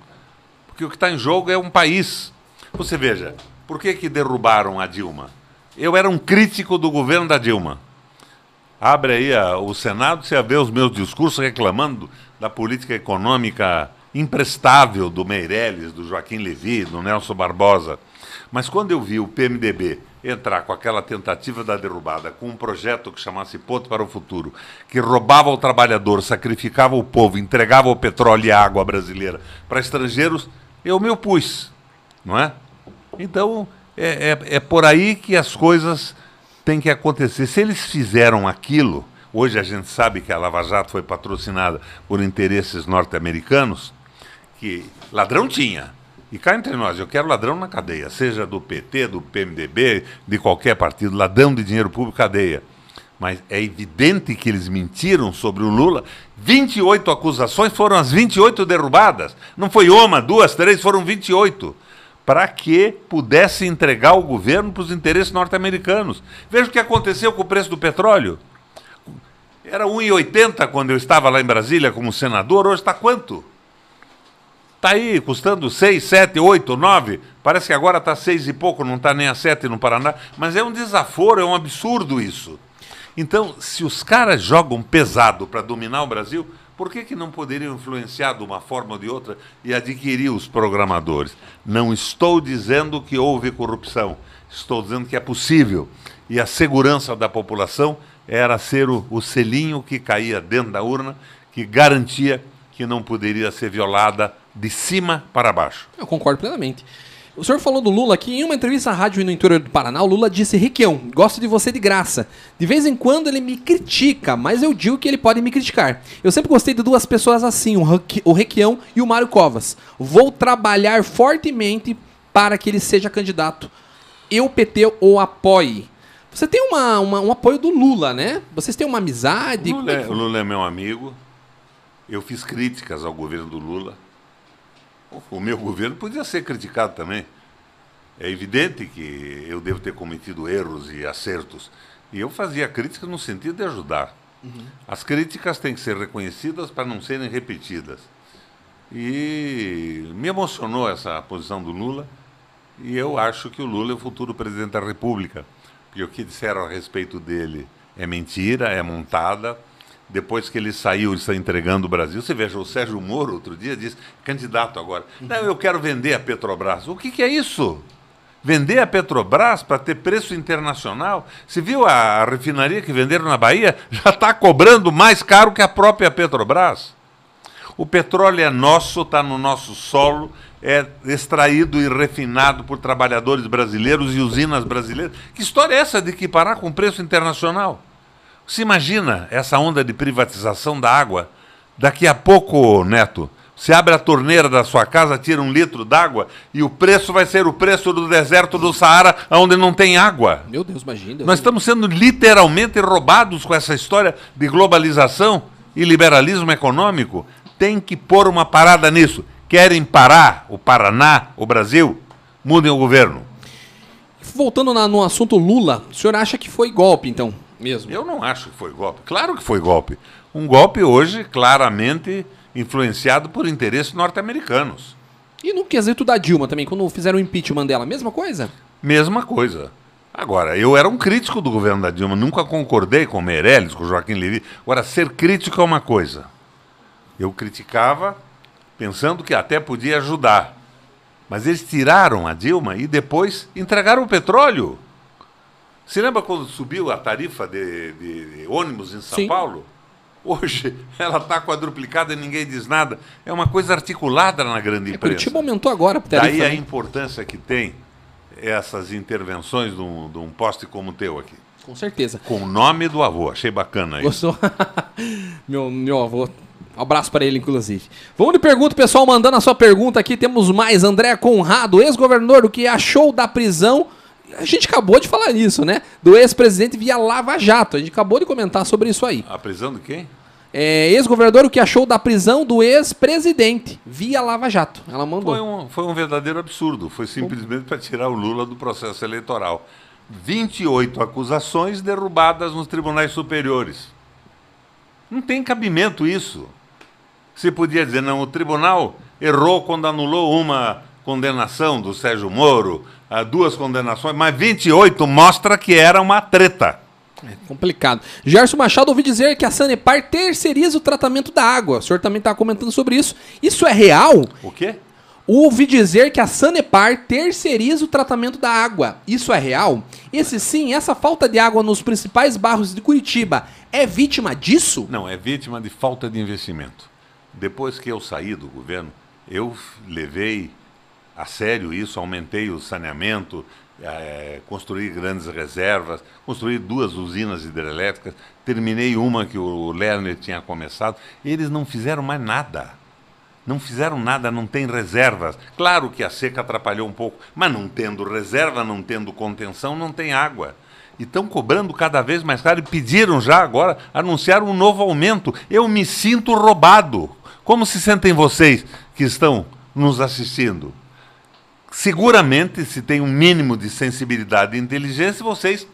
Porque o que está em jogo é um país. Você veja, por que, que derrubaram a Dilma? Eu era um crítico do governo da Dilma. Abre aí a, o Senado, você vê os meus discursos reclamando da política econômica imprestável do Meirelles, do Joaquim Levy, do Nelson Barbosa. Mas quando eu vi o PMDB entrar com aquela tentativa da derrubada, com um projeto que chamasse Ponto para o Futuro, que roubava o trabalhador, sacrificava o povo, entregava o petróleo e a água brasileira para estrangeiros, eu me opus, não é? Então, é, é, é por aí que as coisas têm que acontecer. Se eles fizeram aquilo, hoje a gente sabe que a Lava Jato foi patrocinada por interesses norte-americanos, que ladrão tinha, e cá entre nós, eu quero ladrão na cadeia, seja do PT, do PMDB, de qualquer partido, ladrão de dinheiro público, cadeia. Mas é evidente que eles mentiram sobre o Lula. 28 acusações foram as 28 derrubadas. Não foi uma, duas, três, foram 28. Para que pudesse entregar o governo para os interesses norte-americanos. Veja o que aconteceu com o preço do petróleo. Era 1,80 quando eu estava lá em Brasília como senador, hoje está quanto? Está aí custando 6, 7, 8, 9. Parece que agora está 6 e pouco, não está nem a 7 no Paraná. Mas é um desaforo, é um absurdo isso. Então, se os caras jogam pesado para dominar o Brasil, por que, que não poderiam influenciar de uma forma ou de outra e adquirir os programadores? Não estou dizendo que houve corrupção, estou dizendo que é possível. E a segurança da população era ser o, o selinho que caía dentro da urna, que garantia que não poderia ser violada de cima para baixo. Eu concordo plenamente. O senhor falou do Lula aqui, em uma entrevista à rádio no interior do Paraná, o Lula disse, Requião, gosto de você de graça. De vez em quando ele me critica, mas eu digo que ele pode me criticar. Eu sempre gostei de duas pessoas assim, o Requião e o Mário Covas. Vou trabalhar fortemente para que ele seja candidato. Eu, PT, o apoie. Você tem uma, uma, um apoio do Lula, né? Vocês têm uma amizade? O Lula, é, o Lula é meu amigo. Eu fiz críticas ao governo do Lula o meu governo podia ser criticado também. É evidente que eu devo ter cometido erros e acertos. E eu fazia críticas no sentido de ajudar. Uhum. As críticas têm que ser reconhecidas para não serem repetidas. E me emocionou essa posição do Lula. E eu acho que o Lula é o futuro presidente da República. Porque o que disseram a respeito dele é mentira, é montada. Depois que ele saiu, está entregando o Brasil. Você veja, o Sérgio Moro, outro dia, disse, candidato agora, não, eu quero vender a Petrobras. O que, que é isso? Vender a Petrobras para ter preço internacional? Você viu a, a refinaria que venderam na Bahia? Já está cobrando mais caro que a própria Petrobras. O petróleo é nosso, está no nosso solo, é extraído e refinado por trabalhadores brasileiros e usinas brasileiras. Que história é essa de equiparar com preço internacional? Se imagina essa onda de privatização da água? Daqui a pouco, Neto, você abre a torneira da sua casa, tira um litro d'água e o preço vai ser o preço do deserto do Saara, onde não tem água. Meu Deus, imagina. Nós estamos sendo literalmente roubados com essa história de globalização e liberalismo econômico. Tem que pôr uma parada nisso. Querem parar o Paraná, o Brasil? Mudem o governo. Voltando na, no assunto Lula, o senhor acha que foi golpe, então, mesmo? Eu não acho que foi golpe. Claro que foi golpe. Um golpe hoje claramente influenciado por interesses norte-americanos. E no quesito da Dilma também, quando fizeram o impeachment dela, mesma coisa? Mesma coisa. Agora, eu era um crítico do governo da Dilma, nunca concordei com o Meirelles, com o Joaquim Levy. Agora, ser crítico é uma coisa. Eu criticava pensando que até podia ajudar. Mas eles tiraram a Dilma e depois entregaram o petróleo. Se lembra quando subiu a tarifa de, de, de ônibus em São Sim. Paulo? Hoje ela está quadruplicada e ninguém diz nada. É uma coisa articulada na grande É, imprensa. Curitiba aumentou agora. a Daí tarifa, a né? importância que tem essas intervenções de um, de um poste como o teu aqui. Com certeza. Com o nome do avô. Achei bacana isso. Gostou? meu, meu avô. Um abraço para ele, inclusive. Vamos de pergunta, pessoal, mandando a sua pergunta aqui. Temos mais. André Conrado, ex-governador, o que achou da prisão? A gente acabou de falar isso, né? Do ex-presidente via Lava Jato. A gente acabou de comentar sobre isso aí. A prisão de quem? É, ex-governador, o que achou da prisão do ex-presidente via Lava Jato? Ela mandou. Foi um, foi um verdadeiro absurdo. Foi simplesmente para tirar o Lula do processo eleitoral. 28 acusações derrubadas nos tribunais superiores. Não tem cabimento isso. Você podia dizer, não, o tribunal errou quando anulou uma condenação do Sérgio Moro, ah, duas condenações, mas 28 mostra que era uma treta. É complicado. Gerson Machado ouvi dizer que a Sanepar terceiriza o tratamento da água. O senhor também está comentando sobre isso. Isso é real? O quê? Ouvi dizer que a Sanepar terceiriza o tratamento da água. Isso é real? Esse sim, essa falta de água nos principais bairros de Curitiba é vítima disso? Não, é vítima de falta de investimento. Depois que eu saí do governo, eu levei a sério isso, aumentei o saneamento, eh, construí grandes reservas, construí duas usinas hidrelétricas, terminei uma que o Lerner tinha começado. Eles não fizeram mais nada. Não fizeram nada, não tem reservas. Claro que a seca atrapalhou um pouco, mas não tendo reserva, não tendo contenção, não tem água. E estão cobrando cada vez mais caro e pediram já agora, anunciaram um novo aumento. Eu me sinto roubado. Como se sentem vocês que estão nos assistindo? Seguramente, se tem um mínimo de sensibilidade e inteligência, vocês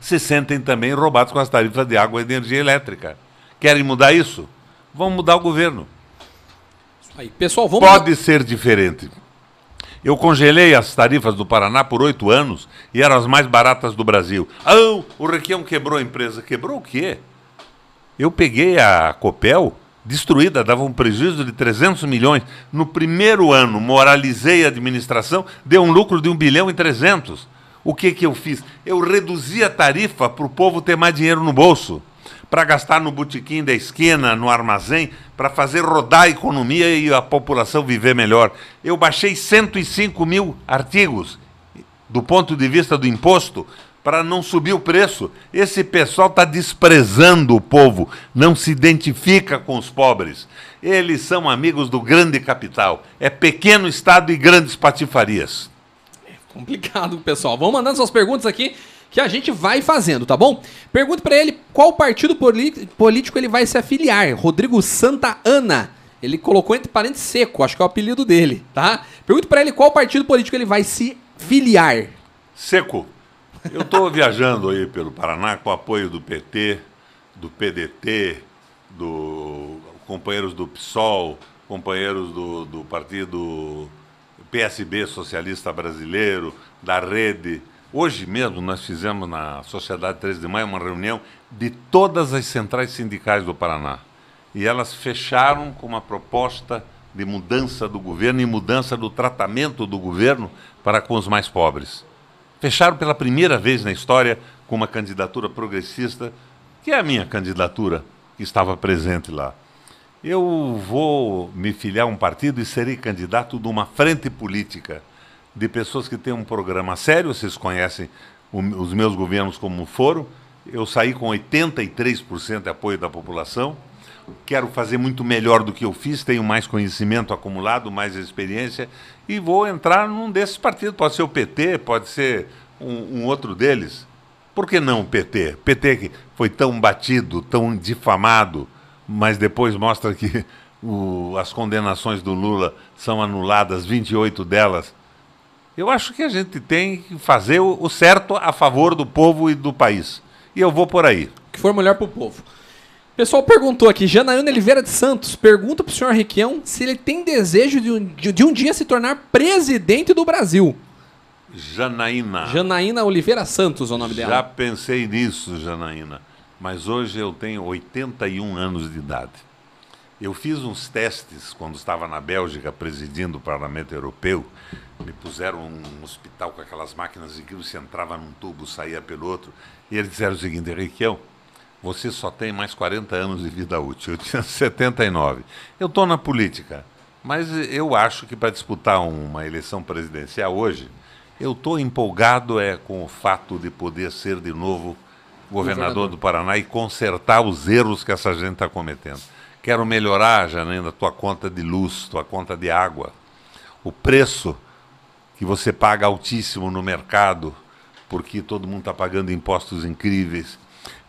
se sentem também roubados com as tarifas de água e energia elétrica. Querem mudar isso? Vão mudar o governo. Aí, pessoal, vamos. Pode ser diferente. Eu congelei as tarifas do Paraná por oito anos e eram as mais baratas do Brasil. Ah, o Requião quebrou a empresa. Quebrou o quê? Eu peguei a Copel, destruída, dava um prejuízo de 300 milhões. No primeiro ano, moralizei a administração, deu um lucro de 1 bilhão e 300. O que, que eu fiz? Eu reduzi a tarifa para o povo ter mais dinheiro no bolso para gastar no botequim da esquina, no armazém, para fazer rodar a economia e a população viver melhor. Eu baixei 105 mil artigos do ponto de vista do imposto para não subir o preço. Esse pessoal está desprezando o povo, não se identifica com os pobres. Eles são amigos do grande capital. É pequeno Estado e grandes patifarias. Complicado, pessoal. Vamos mandando suas perguntas aqui que a gente vai fazendo, tá bom? Pergunta pra ele qual partido político ele vai se afiliar. Rodrigo Santa Ana. Ele colocou entre parênteses seco, acho que é o apelido dele, tá? Pergunta pra ele qual partido político ele vai se filiar. Seco. Eu estou viajando aí pelo Paraná com o apoio do PT, do PDT, do companheiros do PSOL, companheiros do, do partido PSB Socialista Brasileiro, da Rede. Hoje mesmo nós fizemos na Sociedade 13 de Maio uma reunião de todas as centrais sindicais do Paraná. E elas fecharam com uma proposta de mudança do governo e mudança do tratamento do governo para com os mais pobres. Fecharam pela primeira vez na história com uma candidatura progressista, que é a minha candidatura, que estava presente lá. Eu vou me filiar a um partido e serei candidato de uma frente política de pessoas que têm um programa sério, vocês conhecem os meus governos como foram. Eu saí com 83% de apoio da população. Quero fazer muito melhor do que eu fiz, tenho mais conhecimento acumulado, mais experiência e vou entrar num desses partidos. Pode ser o PT, pode ser um, um outro deles. Por que não o PT? PT que foi tão batido, tão difamado, mas depois mostra que o, as condenações do Lula são anuladas, 28 delas. Eu acho que a gente tem que fazer o, certo a favor do povo e do país. E eu vou por aí. O que for melhor para o povo. O pessoal perguntou aqui, Janaína Oliveira de Santos pergunta para o senhor Requião se ele tem desejo de um, de, de um dia se tornar presidente do Brasil. Janaína. Janaína Oliveira Santos é o nome Já dela. Já pensei nisso, Janaína. Mas hoje eu tenho 81 anos de idade. Eu fiz uns testes quando estava na Bélgica presidindo o Parlamento Europeu. Me puseram um hospital com aquelas máquinas em que você entrava num tubo, saía pelo outro. E eles disseram o seguinte, Henriqueão, você só tem mais 40 anos de vida útil. Eu tinha 79. Eu estou na política, mas eu acho que para disputar uma eleição presidencial hoje, eu estou empolgado é com o fato de poder ser de novo governador, do Paraná e consertar os erros que essa gente está cometendo. Quero melhorar, Janaína, tua conta de luz, tua conta de água. O preço que você paga altíssimo no mercado, porque todo mundo está pagando impostos incríveis.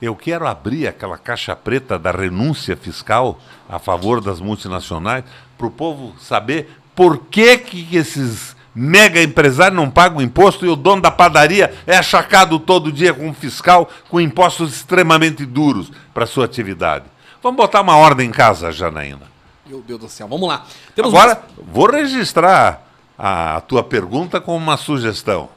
Eu quero abrir aquela caixa preta da renúncia fiscal a favor das multinacionais para o povo saber por que, que esses mega empresário não paga o imposto e o dono da padaria é achacado todo dia com um fiscal com impostos extremamente duros para sua atividade. Vamos botar uma ordem em casa, Janaína. Meu Deus do céu, vamos lá. Temos Agora, mais... vou registrar a tua pergunta como uma sugestão.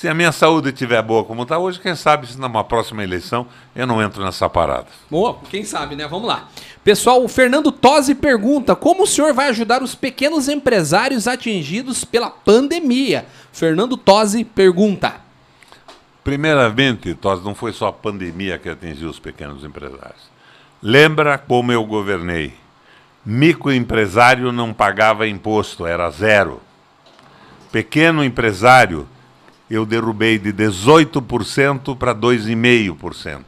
Se a minha saúde estiver boa como está hoje, quem sabe se numa próxima eleição eu não entro nessa parada. Boa, quem sabe, né? Vamos lá. Pessoal, o Fernando Tosi pergunta: como o senhor vai ajudar os pequenos empresários atingidos pela pandemia? Fernando Tosi pergunta. Primeiramente, Tosi, não foi só a pandemia que atingiu os pequenos empresários. Lembra como eu governei? Microempresário não pagava imposto, era zero. Pequeno empresário eu derrubei de 18% para 2,5%.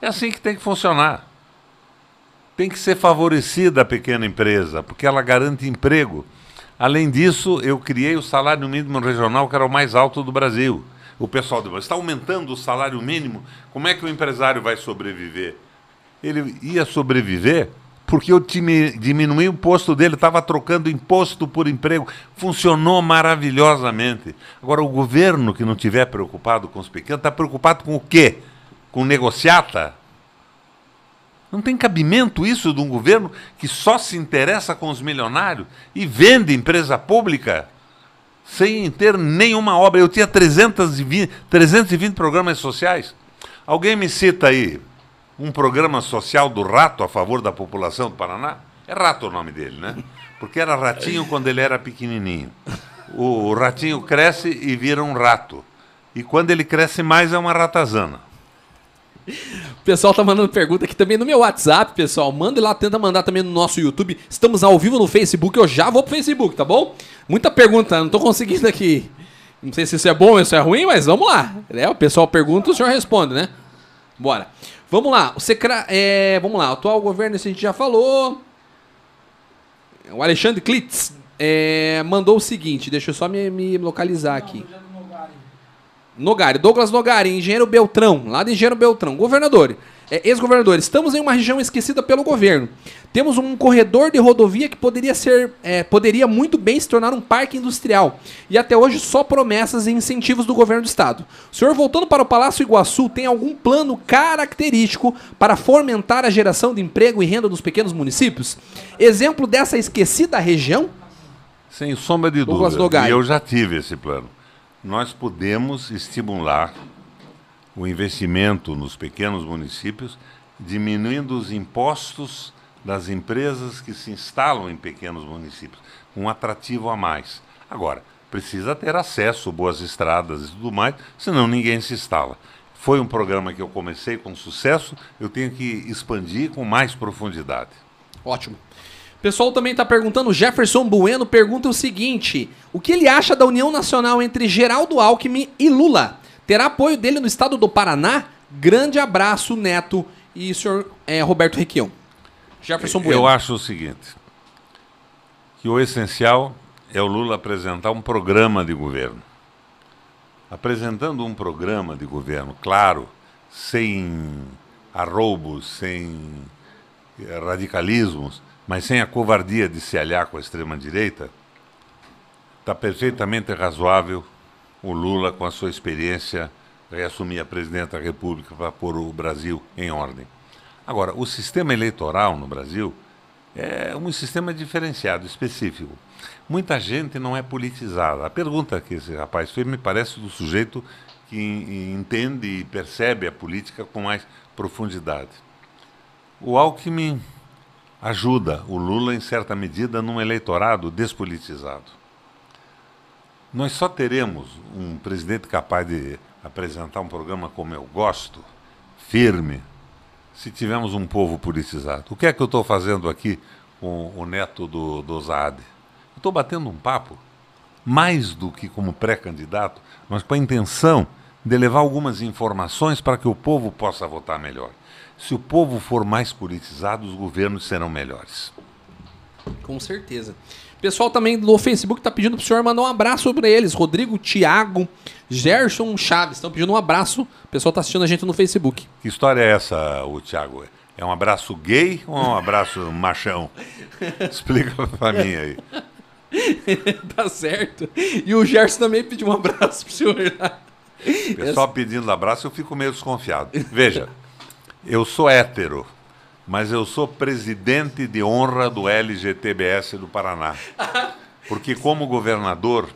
É assim que tem que funcionar. Tem que ser favorecida a pequena empresa, porque ela garante emprego. Além disso, eu criei o salário mínimo regional, que era o mais alto do Brasil. O pessoal diz, está aumentando o salário mínimo, como é que o empresário vai sobreviver? Ele ia sobreviver porque eu diminuí o imposto dele, estava trocando imposto por emprego. Funcionou maravilhosamente. Agora, o governo que não estiver preocupado com os pequenos, está preocupado com o quê? Com negociata? Não tem cabimento isso de um governo que só se interessa com os milionários e vende empresa pública sem ter nenhuma obra. Eu tinha 320, 320 programas sociais. Alguém me cita aí, um programa social do rato a favor da população do Paraná? É rato o nome dele, né? Porque era ratinho quando ele era pequenininho. O ratinho cresce e vira um rato. E quando ele cresce mais é uma ratazana. O pessoal tá mandando pergunta aqui também no meu WhatsApp, pessoal. Manda lá, tenta mandar também no nosso YouTube. Estamos ao vivo no Facebook, eu já vou pro Facebook, tá bom? Muita pergunta, não tô conseguindo aqui. Não sei se isso é bom ou isso é ruim, mas vamos lá. É, o pessoal pergunta, o senhor responde, né? Bora. Vamos lá, o Secra... É, vamos lá, o atual governo, isso a gente já falou. O Alexandre Klitz é, mandou o seguinte, deixa eu só me, me localizar aqui. Nogari, Douglas Nogari, engenheiro Beltrão, lá de engenheiro Beltrão. Governador, é, ex-governador, estamos em uma região esquecida pelo governo. Temos um corredor de rodovia que poderia ser, é, poderia muito bem se tornar um parque industrial. E até hoje só promessas e incentivos do governo do estado. O senhor, voltando para o Palácio Iguaçu, tem algum plano característico para fomentar a geração de emprego e renda dos pequenos municípios? Exemplo dessa esquecida região? Sem sombra de dúvida. E eu já tive esse plano. Nós podemos estimular o investimento nos pequenos municípios, diminuindo os impostos das empresas que se instalam em pequenos municípios, um atrativo a mais. Agora, precisa ter acesso, boas estradas e tudo mais, senão ninguém se instala. Foi um programa que eu comecei com sucesso, eu tenho que expandir com mais profundidade. Ótimo. O pessoal também está perguntando, Jefferson Bueno pergunta o seguinte: o que ele acha da união nacional entre Geraldo Alckmin e Lula? Terá apoio dele no estado do Paraná? Grande abraço, Neto e senhor é, Roberto Requião. Jefferson Bueno. Eu acho o seguinte, que o essencial é o Lula apresentar um programa de governo. Apresentando um programa de governo, claro, sem arroubos, sem eh, radicalismos, mas sem a covardia de se aliar com a extrema-direita, está perfeitamente razoável o Lula, com a sua experiência, reassumir a presidenta da República para pôr o Brasil em ordem. Agora, o sistema eleitoral no Brasil é um sistema diferenciado, específico. Muita gente não é politizada. A pergunta que esse rapaz fez me parece do sujeito que entende e percebe a política com mais profundidade. O Alckmin ajuda o Lula, em certa medida, num eleitorado despolitizado. Nós só teremos um presidente capaz de apresentar um programa como eu gosto, firme, se tivermos um povo politizado. O que é que eu estou fazendo aqui com o neto do, do Zaade? Eu estou batendo um papo, mais do que como pré-candidato, mas com a intenção de levar algumas informações para que o povo possa votar melhor. Se o povo for mais politizado, os governos serão melhores. Com certeza. Pessoal também no Facebook está pedindo para o senhor mandar um abraço para eles. Rodrigo, Thiago, Gerson Chaves estão pedindo um abraço. O pessoal está assistindo a gente no Facebook. Que história é essa, o Thiago? É um abraço gay ou é um abraço machão? Explica para mim aí. tá certo. E o Gerson também pediu um abraço pro senhor. Pessoal pedindo abraço, eu fico meio desconfiado. Veja, eu sou hétero, mas eu sou presidente de honra do LGTBS do Paraná. Porque, como governador,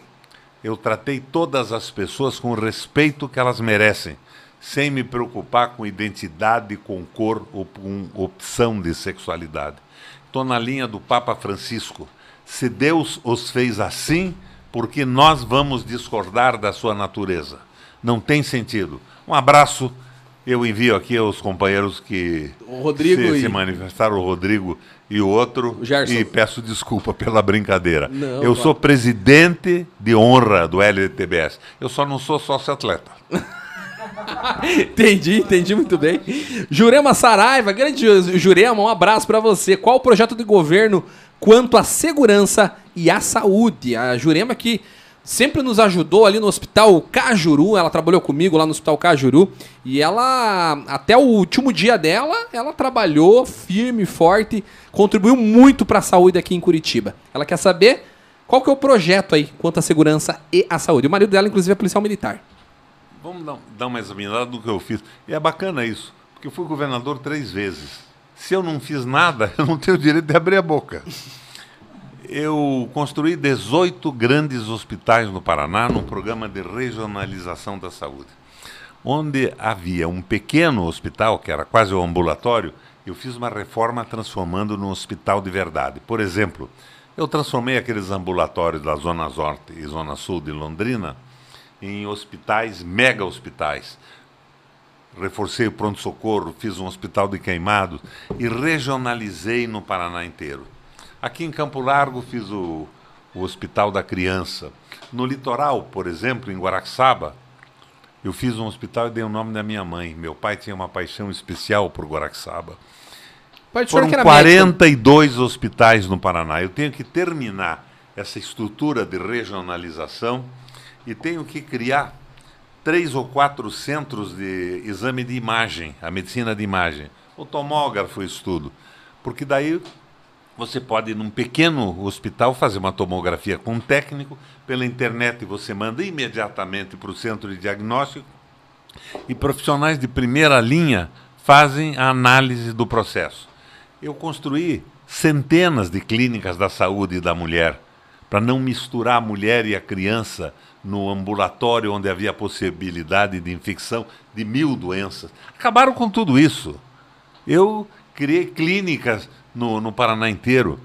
eu tratei todas as pessoas com o respeito que elas merecem, sem me preocupar com identidade, com cor ou com opção de sexualidade. Estou na linha do Papa Francisco. Se Deus os fez assim, porque nós vamos discordar da sua natureza? Não tem sentido. Um abraço. Eu envio aqui aos companheiros que se, e- se manifestaram, o Rodrigo e o outro, O e peço desculpa pela brincadeira. Não, eu sou presidente de honra do LTBS. Eu só não sou sócio-atleta. Entendi, entendi muito bem. Jurema Saraiva, grande Jurema, um abraço para você. Qual o projeto de governo quanto à segurança e à saúde? A Jurema que sempre nos ajudou ali no Hospital Cajuru, ela trabalhou comigo lá no Hospital Cajuru e ela, até o último dia dela, ela trabalhou firme, forte, contribuiu muito para a saúde aqui em Curitiba. Ela quer saber qual que é o projeto aí quanto à segurança e à saúde. O marido dela, inclusive, é policial militar. Vamos dar, dar uma examinada do que eu fiz. E é bacana isso, porque eu fui governador três vezes. Se eu não fiz nada, eu não tenho o direito de abrir a boca. Eu construí 18 grandes hospitais no Paraná num programa de regionalização da saúde. Onde havia um pequeno hospital, que era quase um ambulatório, eu fiz uma reforma transformando num hospital de verdade. Por exemplo, eu transformei aqueles ambulatórios da Zona Norte e Zona Sul de Londrina em hospitais, mega hospitais. Reforcei o pronto-socorro, fiz um hospital de queimados e regionalizei no Paraná inteiro. Aqui em Campo Largo fiz o, o Hospital da Criança. No litoral, por exemplo, em Guaraxaba, eu fiz um hospital e dei o nome da minha mãe. Meu pai tinha uma paixão especial por Guaraxaba. Senhor Foram que era médico. 42 hospitais no Paraná. Eu tenho que terminar essa estrutura de regionalização e tenho que criar três ou quatro centros de exame de imagem, a medicina de imagem, o tomógrafo, isso tudo. Porque daí você pode, num pequeno hospital, fazer uma tomografia com um técnico, pela internet você manda imediatamente para o centro de diagnóstico e profissionais de primeira linha fazem a análise do processo. Eu construí centenas de clínicas da saúde da mulher para não misturar a mulher e a criança no ambulatório onde havia possibilidade de infecção de mil doenças. Acabaram com tudo isso. Eu criei clínicas no, no Paraná inteiro.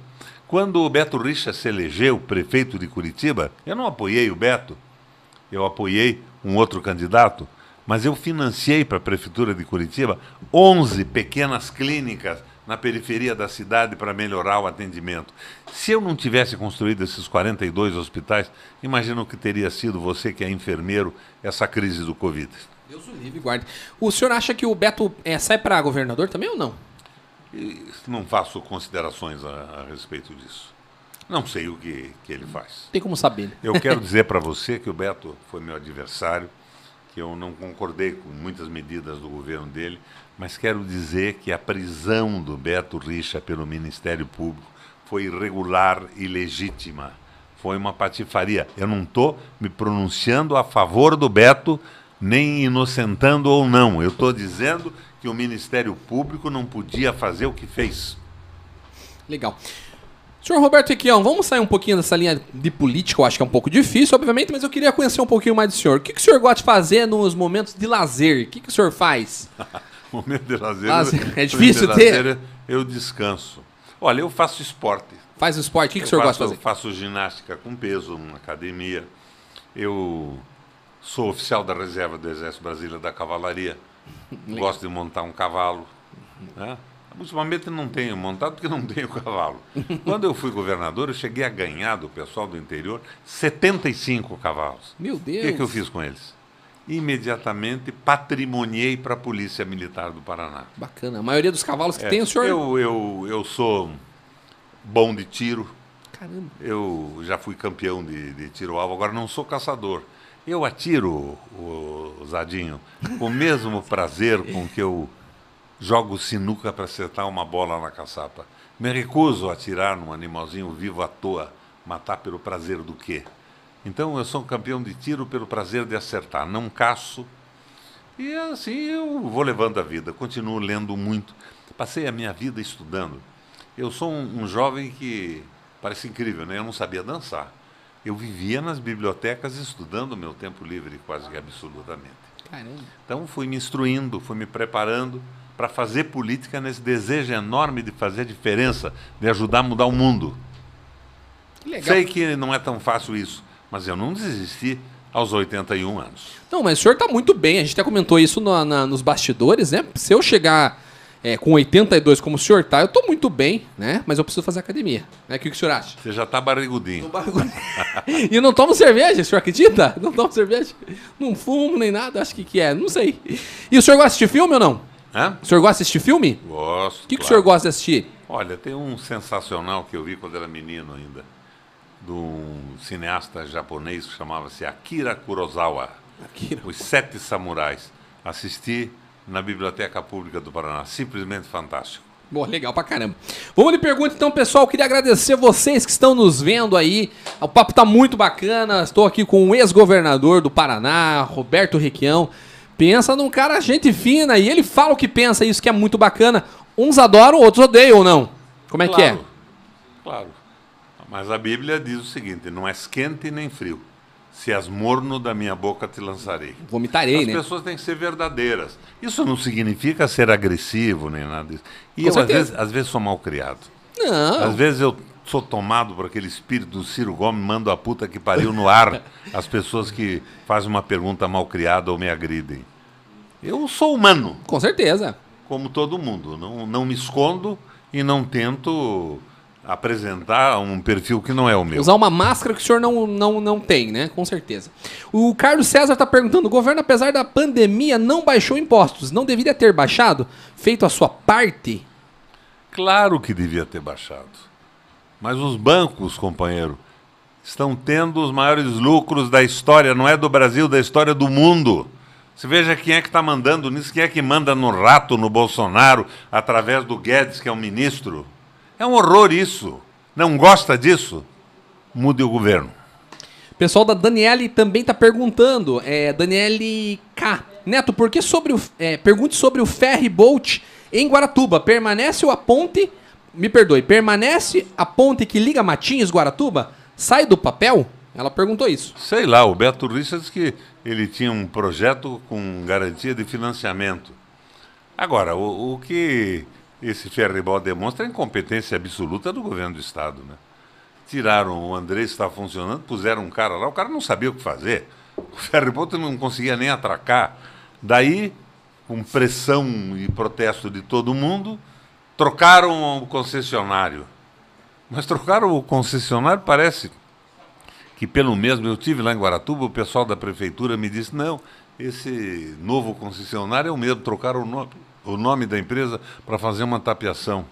Quando o Beto Richa se elegeu prefeito de Curitiba, eu não apoiei o Beto, eu apoiei um outro candidato, mas eu financiei para a prefeitura de Curitiba 11 pequenas clínicas na periferia da cidade para melhorar o atendimento. Se eu não tivesse construído esses 42 hospitais, imagino que teria sido você que é enfermeiro essa crise do Covid. Deus o livre, guarde. O senhor acha que o Beto é, sai para governador também ou não? Não faço considerações a, a, respeito disso. Não sei o que, que ele faz. Tem como saber. Né? Eu quero dizer para você que o Beto foi meu adversário, que eu não concordei com muitas medidas do governo dele, mas quero dizer que a prisão do Beto Richa pelo Ministério Público foi irregular e legítima. Foi uma patifaria. Eu não estou me pronunciando a favor do Beto, nem inocentando ou não. Eu estou dizendo que o Ministério Público não podia fazer o que fez. Legal. Senhor Roberto Equião, vamos sair um pouquinho dessa linha de política, eu acho que é um pouco difícil, obviamente, mas eu queria conhecer um pouquinho mais do senhor. O que, que o senhor gosta de fazer nos momentos de lazer? O que, que o senhor faz? momento de lazer. lazer. É difícil ter? Lazer, eu descanso. Olha, eu faço esporte. Faz esporte? O que, que o senhor faço, gosta de fazer? Eu faço ginástica com peso, uma academia. Eu sou oficial da reserva do Exército Brasileiro da Cavalaria. Gosto de montar um cavalo. Né? Ultimamente não tenho montado porque não tenho cavalo. Quando eu fui governador, eu cheguei a ganhar do pessoal do interior 75 cavalos. Meu Deus! O que, que eu fiz com eles? Imediatamente patrimoniei para a Polícia Militar do Paraná. Bacana. A maioria dos cavalos que é, tem o senhor. Eu, eu, eu sou bom de tiro. Caramba. Eu já fui campeão de, de tiro-alvo, agora não sou caçador. Eu atiro, o, Zadinho, com o mesmo prazer com que eu jogo sinuca para acertar uma bola na caçapa. Me recuso a atirar num animalzinho vivo à toa, matar pelo prazer do quê? Então eu sou um campeão de tiro pelo prazer de acertar, não caço. E assim eu vou levando a vida, continuo lendo muito. Passei a minha vida estudando. Eu sou um, um jovem que parece incrível, né? Eu não sabia dançar. Eu vivia nas bibliotecas estudando meu tempo livre quase que absolutamente. Caramba. Então fui me instruindo, fui me preparando para fazer política nesse desejo enorme de fazer diferença, de ajudar a mudar o mundo. Que legal. Sei que não é tão fácil isso, mas eu não desisti aos 81 anos. Não, mas o senhor está muito bem. A gente até comentou isso no, na, nos bastidores, né? Se eu chegar é, com 82 como o senhor tá, eu estou muito bem, né? Mas eu preciso fazer academia. Né? O que, que o senhor acha? Você já está barrigudinho. barrigudinho. e não tomo cerveja, o senhor acredita? Não tomo cerveja. Não fumo nem nada, acho que, que é, não sei. E o senhor gosta de filme ou não? Hã? O senhor gosta de assistir filme? Gosto. O que, claro. que o senhor gosta de assistir? Olha, tem um sensacional que eu vi quando era menino ainda, de um cineasta japonês que chamava-se Akira Kurosawa. Akira. Os Sete Samurais. Assisti na Biblioteca Pública do Paraná. Simplesmente fantástico. Bom, legal pra caramba. Vamos de pergunta então, pessoal. Queria agradecer vocês que estão nos vendo aí. O papo tá muito bacana. Estou aqui com o ex-governador do Paraná, Roberto Requião. Pensa num cara gente fina e ele fala o que pensa, isso que é muito bacana. Uns adoram, outros odeiam ou não? Como é claro, que é? Claro. Mas a Bíblia diz o seguinte: não és quente nem frio. Se és morno, da minha boca te lançarei. Vomitarei, As né? As pessoas têm que ser verdadeiras. Isso não significa ser agressivo nem nada disso. E Com eu, às vezes, às vezes, sou mal criado. Não. Às vezes eu sou tomado por aquele espírito do Ciro Gomes, mando a puta que pariu no ar as pessoas que fazem uma pergunta mal criada ou me agridem. Eu sou humano. Com certeza. Como todo mundo. Não, não me escondo e não tento apresentar um perfil que não é o meu. Usar uma máscara que o senhor não, não, não tem, né? Com certeza. O Carlos César está perguntando: o governo, apesar da pandemia, não baixou impostos. Não deveria ter baixado? Feito a sua parte? Claro que devia ter baixado. Mas os bancos, companheiro, estão tendo os maiores lucros da história, não é do Brasil, da história do mundo. Você veja quem é que está mandando nisso, quem é que manda no rato, no Bolsonaro, através do Guedes, que é o ministro. É um horror isso. Não gosta disso? Mude o governo. O pessoal da Daniele também está perguntando. É, Daniele K. Neto, por que sobre o. É, pergunte sobre o ferry boat em Guaratuba. Permanece a ponte. Me perdoe, permanece a ponte que liga Matinhos Guaratuba? Sai do papel? Ela perguntou isso. Sei lá, o Beto disse que ele tinha um projeto com garantia de financiamento. Agora, o, o que esse ferribol demonstra a incompetência absoluta do governo do Estado. Né? Tiraram o Andrés, estava funcionando, puseram um cara lá, o cara não sabia o que fazer. O ferribol não conseguia nem atracar. Daí, com pressão e protesto de todo mundo, trocaram o concessionário. Mas trocaram o concessionário, parece que pelo mesmo, eu tive lá em Guaratuba, o pessoal da prefeitura me disse, não, esse novo concessionário é o mesmo, trocaram o nome, o nome da empresa para fazer uma tapeação.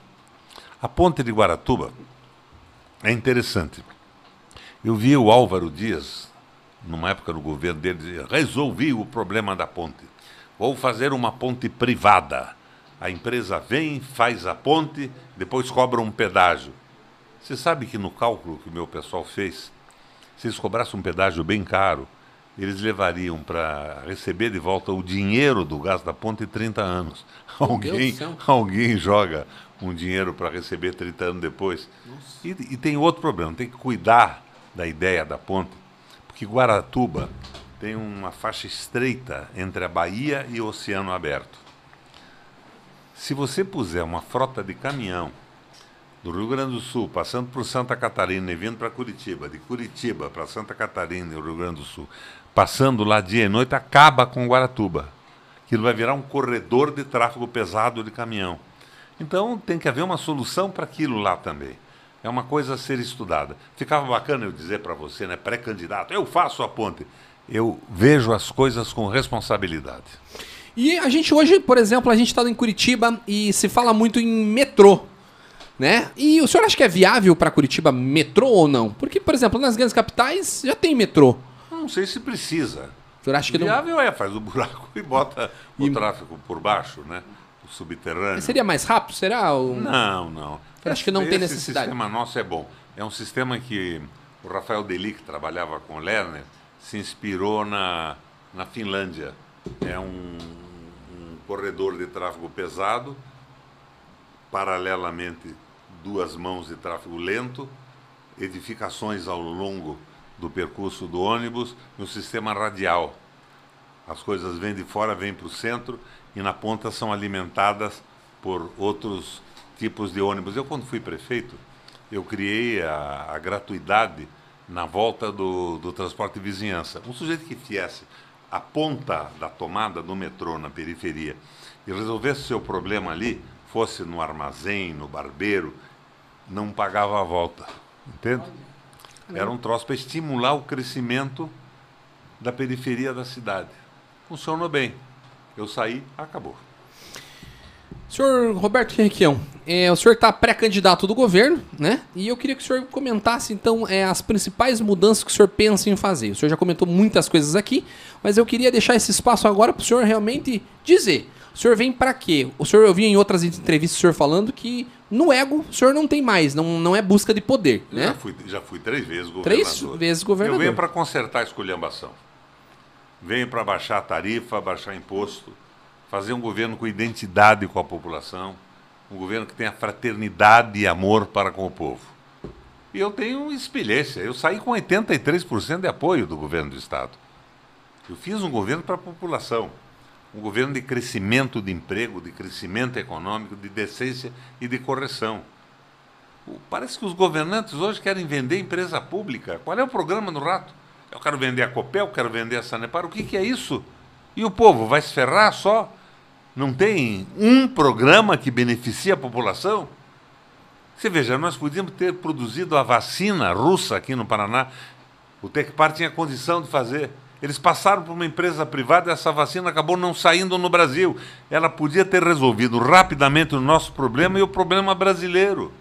A ponte de Guaratuba é interessante. Eu vi o Álvaro Dias, numa época do governo dele, dizer, resolvi o problema da ponte. Vou fazer uma ponte privada. A empresa vem, faz a ponte, depois cobra um pedágio. Você sabe que no cálculo que o meu pessoal fez, se eles cobrassem um pedágio bem caro, eles levariam para receber de volta o dinheiro do gás da ponte 30 anos. Alguém, alguém joga um dinheiro para receber 30 anos depois. E, e, tem outro problema, tem que cuidar da ideia da ponte, porque Guaratuba tem uma faixa estreita entre a Bahia e o Oceano Aberto. Se você puser uma frota de caminhão do Rio Grande do Sul, passando por Santa Catarina e vindo para Curitiba, de Curitiba para Santa Catarina e Rio Grande do Sul, passando lá dia e noite, acaba com Guaratuba. Aquilo vai virar um corredor de tráfego pesado de caminhão. Então tem que haver uma solução para aquilo lá também. É uma coisa a ser estudada. Ficava bacana eu dizer para você, né, pré-candidato, eu faço a ponte. Eu vejo as coisas com responsabilidade. E a gente hoje, por exemplo, a gente está em Curitiba e se fala muito em metrô né? E o senhor acha que é viável para Curitiba metrô ou não? Porque, por exemplo, nas grandes capitais já tem metrô. Não sei se precisa. O senhor acha que viável não... é, faz o buraco e bota e... o tráfego por baixo, né? O subterrâneo. Mas seria mais rápido? Será? O... Não, não. Eu acho que não Esse tem necessidade. O sistema nosso é bom. É um sistema que o Rafael Deli, que trabalhava com o Lerner, se inspirou na, na Finlândia. É um, um corredor de tráfego pesado, paralelamente duas mãos de tráfego lento, edificações ao longo do percurso do ônibus um sistema radial. As coisas vêm de fora, vêm para o centro e na ponta são alimentadas por outros tipos de ônibus. Eu, quando fui prefeito, eu criei a, a gratuidade na volta do, do transporte de vizinhança. Um sujeito que viesse a ponta da tomada do metrô na periferia e resolvesse o seu problema ali, fosse no armazém, no barbeiro, não pagava a volta. Entende? Era um troço para estimular o crescimento da periferia da cidade. Funcionou bem. Eu saí, acabou. Senhor Roberto Henriqueão, é, o senhor está pré-candidato do governo, né? E eu queria que o senhor comentasse, então, é, as principais mudanças que o senhor pensa em fazer. O senhor já comentou muitas coisas aqui, mas eu queria deixar esse espaço agora para o senhor realmente dizer. O senhor vem para quê? O senhor, eu vi em outras entrevistas o senhor falando que no ego, o senhor não tem mais, não, não é busca de poder, né? Já fui, já fui três vezes governador. Três vezes governador. Eu venho para consertar a esculhambação. Venho para baixar a tarifa, baixar imposto, fazer um governo com identidade com a população, um governo que tenha fraternidade e amor para com o povo. E eu tenho experiência. Eu saí com 83% de apoio do governo do Estado. Eu fiz um governo para a população um governo de crescimento de emprego, de crescimento econômico, de decência e de correção. Parece que os governantes hoje querem vender empresa pública. Qual é o programa no rato? Eu quero vender a Copel, quero vender a Sanepar. O que, que é isso? E o povo vai se ferrar só? Não tem um programa que beneficie a população? Você veja, nós podíamos ter produzido a vacina russa aqui no Paraná. O Tecpar tinha condição de fazer. Eles passaram por uma empresa privada e essa vacina acabou não saindo no Brasil. Ela podia ter resolvido rapidamente o nosso problema e o problema brasileiro.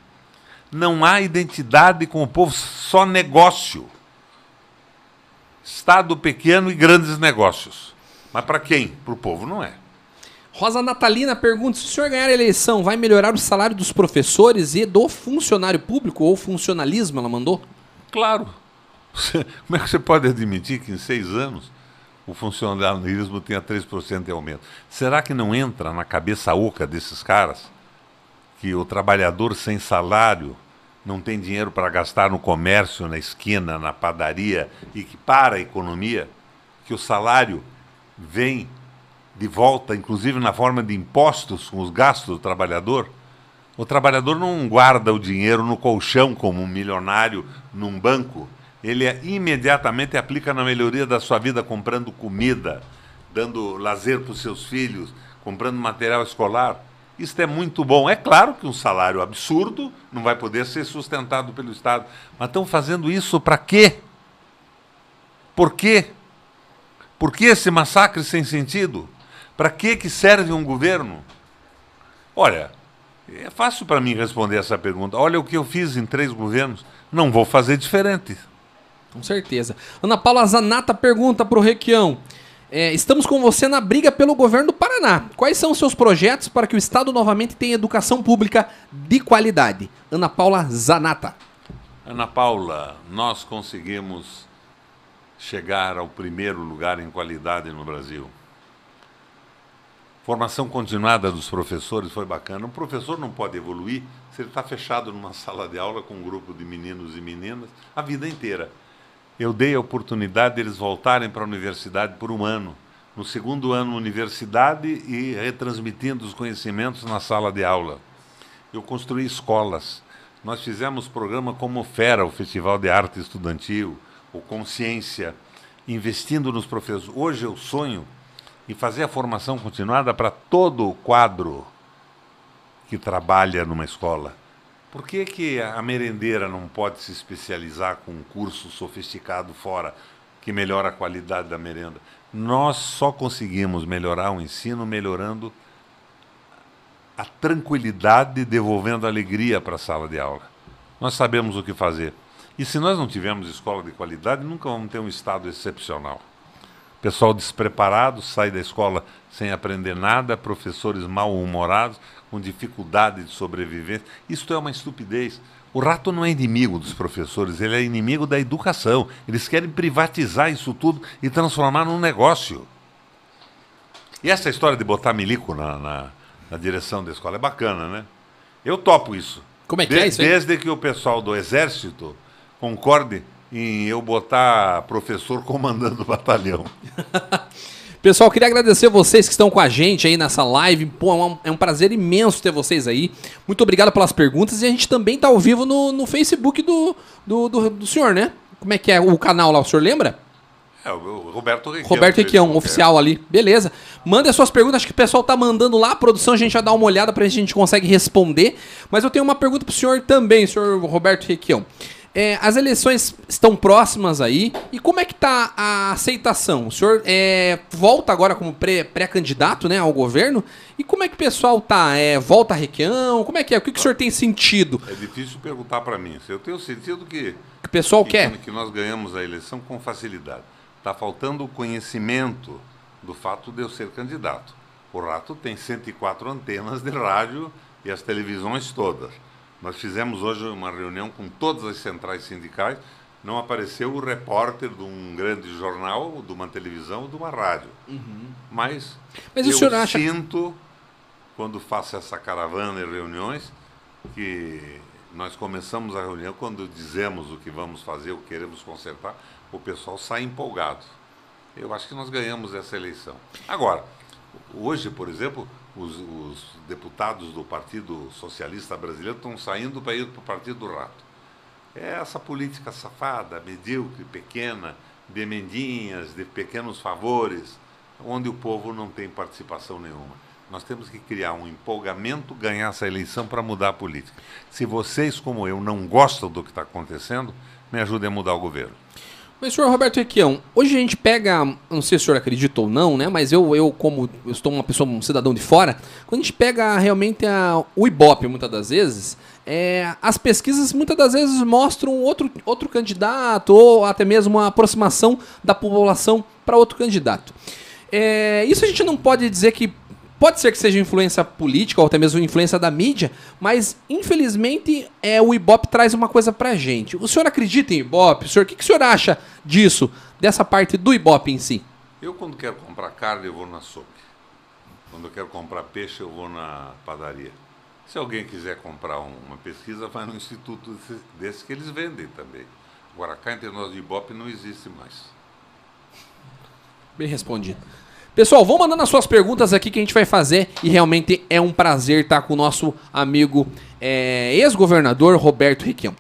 Não há identidade com o povo, só negócio. Estado pequeno e grandes negócios. Mas para quem? Para o povo não é. Rosa Natalina pergunta: se o senhor ganhar a eleição, vai melhorar o salário dos professores e do funcionário público ou funcionalismo? Ela mandou? Claro. Como é que você pode admitir que em seis anos o funcionalismo tenha 3% de aumento? Será que não entra na cabeça oca desses caras que o trabalhador sem salário não tem dinheiro para gastar no comércio, na esquina, na padaria e que para a economia? Que o salário vem de volta, inclusive na forma de impostos com os gastos do trabalhador? O trabalhador não guarda o dinheiro no colchão como um milionário num banco ele é, imediatamente aplica na melhoria da sua vida, comprando comida, dando lazer para os seus filhos, comprando material escolar. Isso é muito bom. É claro que um salário absurdo não vai poder ser sustentado pelo Estado. Mas estão fazendo isso para quê? Por quê? Por que esse massacre sem sentido? Para que, que serve um governo? Olha, é fácil para mim responder essa pergunta. Olha o que eu fiz em três governos. Não vou fazer diferente. Com certeza. Ana Paula Zanata pergunta para o Requião. É, estamos com você na briga pelo governo do Paraná. Quais são os seus projetos para que o Estado novamente tenha educação pública de qualidade? Ana Paula Zanata. Ana Paula, nós conseguimos chegar ao primeiro lugar em qualidade no Brasil. Formação continuada dos professores foi bacana. Um professor não pode evoluir se ele está fechado numa sala de aula com um grupo de meninos e meninas a vida inteira eu dei a oportunidade deles voltarem para a universidade por um ano. No segundo ano, universidade e retransmitindo os conhecimentos na sala de aula. Eu construí escolas. Nós fizemos programa como FERA, o Festival de Arte Estudantil, o Consciência, investindo nos professores. Hoje eu sonho em fazer a formação continuada para todo o quadro que trabalha numa escola por que, que a merendeira não pode se especializar com um curso sofisticado fora que melhora a qualidade da merenda? Nós só conseguimos melhorar o ensino melhorando a tranquilidade, devolvendo alegria para a sala de aula. Nós sabemos o que fazer. E se nós não tivermos escola de qualidade, nunca vamos ter um Estado excepcional. Pessoal despreparado sai da escola sem aprender nada, professores mal-humorados, com dificuldade de sobrevivência. Isto é uma estupidez. O rato não é inimigo dos professores, ele é inimigo da educação. Eles querem privatizar isso tudo e transformar num negócio. E essa história de botar milico na, na, na direção da escola é bacana, né? Eu topo isso. Como é que de, é isso? Aí? Desde que o pessoal do Exército concorde em eu botar professor comandando o batalhão. Pessoal, queria agradecer vocês que estão com a gente aí nessa live. Pô, é um, é um prazer imenso ter vocês aí. Muito obrigado pelas perguntas. E a gente também está ao vivo no, no Facebook do, do, do, do, senhor, né? Como é que é o canal lá, o senhor lembra? É, o Roberto Requião. Roberto Requião, oficial ali. Beleza. Manda as suas perguntas, acho que o pessoal tá mandando lá. A produção, a gente vai dar uma olhada para a gente consegue responder. Mas eu tenho uma pergunta pro senhor também, senhor Roberto Requião. É, as eleições estão próximas aí. E como é que está a aceitação? O senhor é, volta agora como pré-candidato né, ao governo. E como é que o pessoal tá? É, volta a Requião? Como é que é? O que, que o senhor tem sentido? É difícil perguntar para mim. Eu tenho sentido que, que o pessoal que, quer. Que nós ganhamos a eleição com facilidade. Está faltando o conhecimento do fato de eu ser candidato. O Rato tem 104 antenas de rádio e as televisões todas. Nós fizemos hoje uma reunião com todas as centrais sindicais. Não apareceu o repórter de um grande jornal, de uma televisão ou de uma rádio. Uhum. Mas, Mas eu acha... sinto, quando faço essa caravana e reuniões, que nós começamos a reunião quando dizemos o que vamos fazer, o que queremos consertar, o pessoal sai empolgado. Eu acho que nós ganhamos essa eleição. Agora, hoje, por exemplo, os, os deputados do Partido Socialista Brasileiro estão saindo para ir para o Partido do Rato. É essa política safada, medíocre, pequena, de emendinhas, de pequenos favores, onde o povo não tem participação nenhuma. Nós temos que criar um empolgamento, ganhar essa eleição para mudar a política. Se vocês, como eu, não gostam do que está acontecendo, me ajudem a mudar o governo. Mas, senhor Roberto Requião, hoje a gente pega, não sei se o senhor acredita ou não, né? Mas eu, eu como eu estou uma pessoa, um cidadão de fora, quando a gente pega realmente a, o Ibope, muitas das vezes, é, as pesquisas muitas das vezes mostram outro, outro candidato ou até mesmo a aproximação da população para outro candidato. É, isso a gente não pode dizer que Pode ser que seja influência política ou até mesmo influência da mídia, mas infelizmente é, o Ibope traz uma coisa pra gente. O senhor acredita em Ibope? O, senhor, o que, que o senhor acha disso, dessa parte do Ibope em si? Eu, quando quero comprar carne, eu vou na açougue. Quando eu quero comprar peixe, eu vou na padaria. Se alguém quiser comprar uma pesquisa, vai no instituto desse que eles vendem também. Agora, cá entre nós de Ibope não existe mais. Bem respondido. Pessoal, vão mandando as suas perguntas aqui que a gente vai fazer e realmente é um prazer estar com o nosso amigo é, ex-governador Roberto Riquião.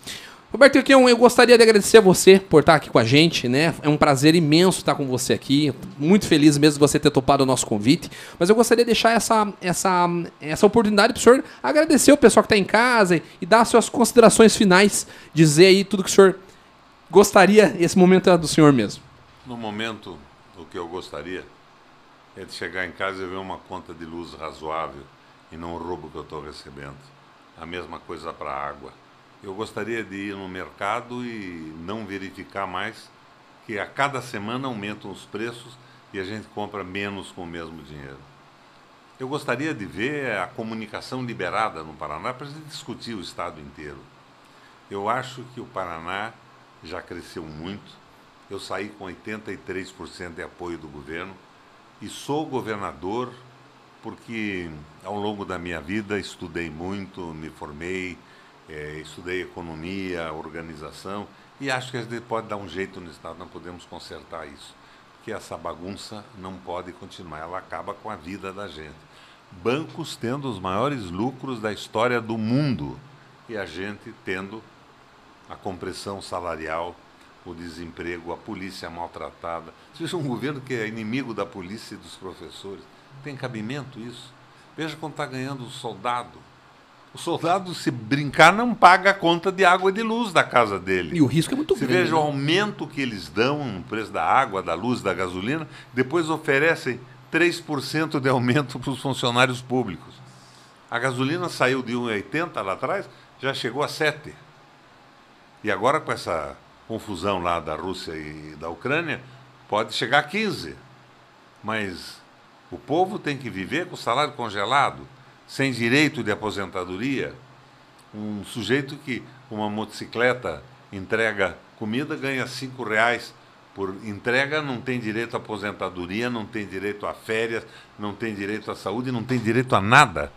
Roberto Riquião, eu gostaria de agradecer a você por estar aqui com a gente, né? É um prazer imenso estar com você aqui. Muito feliz mesmo você ter topado o nosso convite. Mas eu gostaria de deixar essa, essa, essa oportunidade para o senhor agradecer o pessoal que está em casa e dar suas considerações finais, dizer aí tudo que o senhor gostaria. Esse momento é do senhor mesmo. No momento, o que eu gostaria é de chegar em casa e ver uma conta de luz razoável e não o roubo que eu estou recebendo. A mesma coisa para a água. Eu gostaria de ir no mercado e não verificar mais que a cada semana aumentam os preços e a gente compra menos com o mesmo dinheiro. Eu gostaria de ver a comunicação liberada no Paraná para a gente discutir o Estado inteiro. Eu acho que o Paraná já cresceu muito. Eu saí com 83% de apoio do governo e sou governador porque ao longo da minha vida estudei muito, me formei, é, estudei economia, organização e acho que a gente pode dar um jeito no Estado, não podemos consertar isso. Porque essa bagunça não pode continuar, ela acaba com a vida da gente. Bancos tendo os maiores lucros da história do mundo e a gente tendo a compressão salarial o desemprego, a polícia maltratada. Seja um governo que é inimigo da polícia e dos professores. Tem cabimento isso? Veja quanto está ganhando o soldado. O soldado, se brincar, não paga a conta de água e de luz da casa dele. E o risco é muito Você grande. veja o né? aumento que eles dão no preço da água, da luz, da gasolina, depois oferecem 3% de aumento para os funcionários públicos. A gasolina saiu de 1,80 lá atrás, já chegou a 7. E agora com essa confusão lá da Rússia e da Ucrânia, pode chegar a 15. Mas o povo tem que viver com o salário congelado, sem direito de aposentadoria. Um sujeito que uma motocicleta entrega comida ganha cinco reais por entrega, não tem direito à aposentadoria, não tem direito a férias, não tem direito à saúde, não tem direito a nada.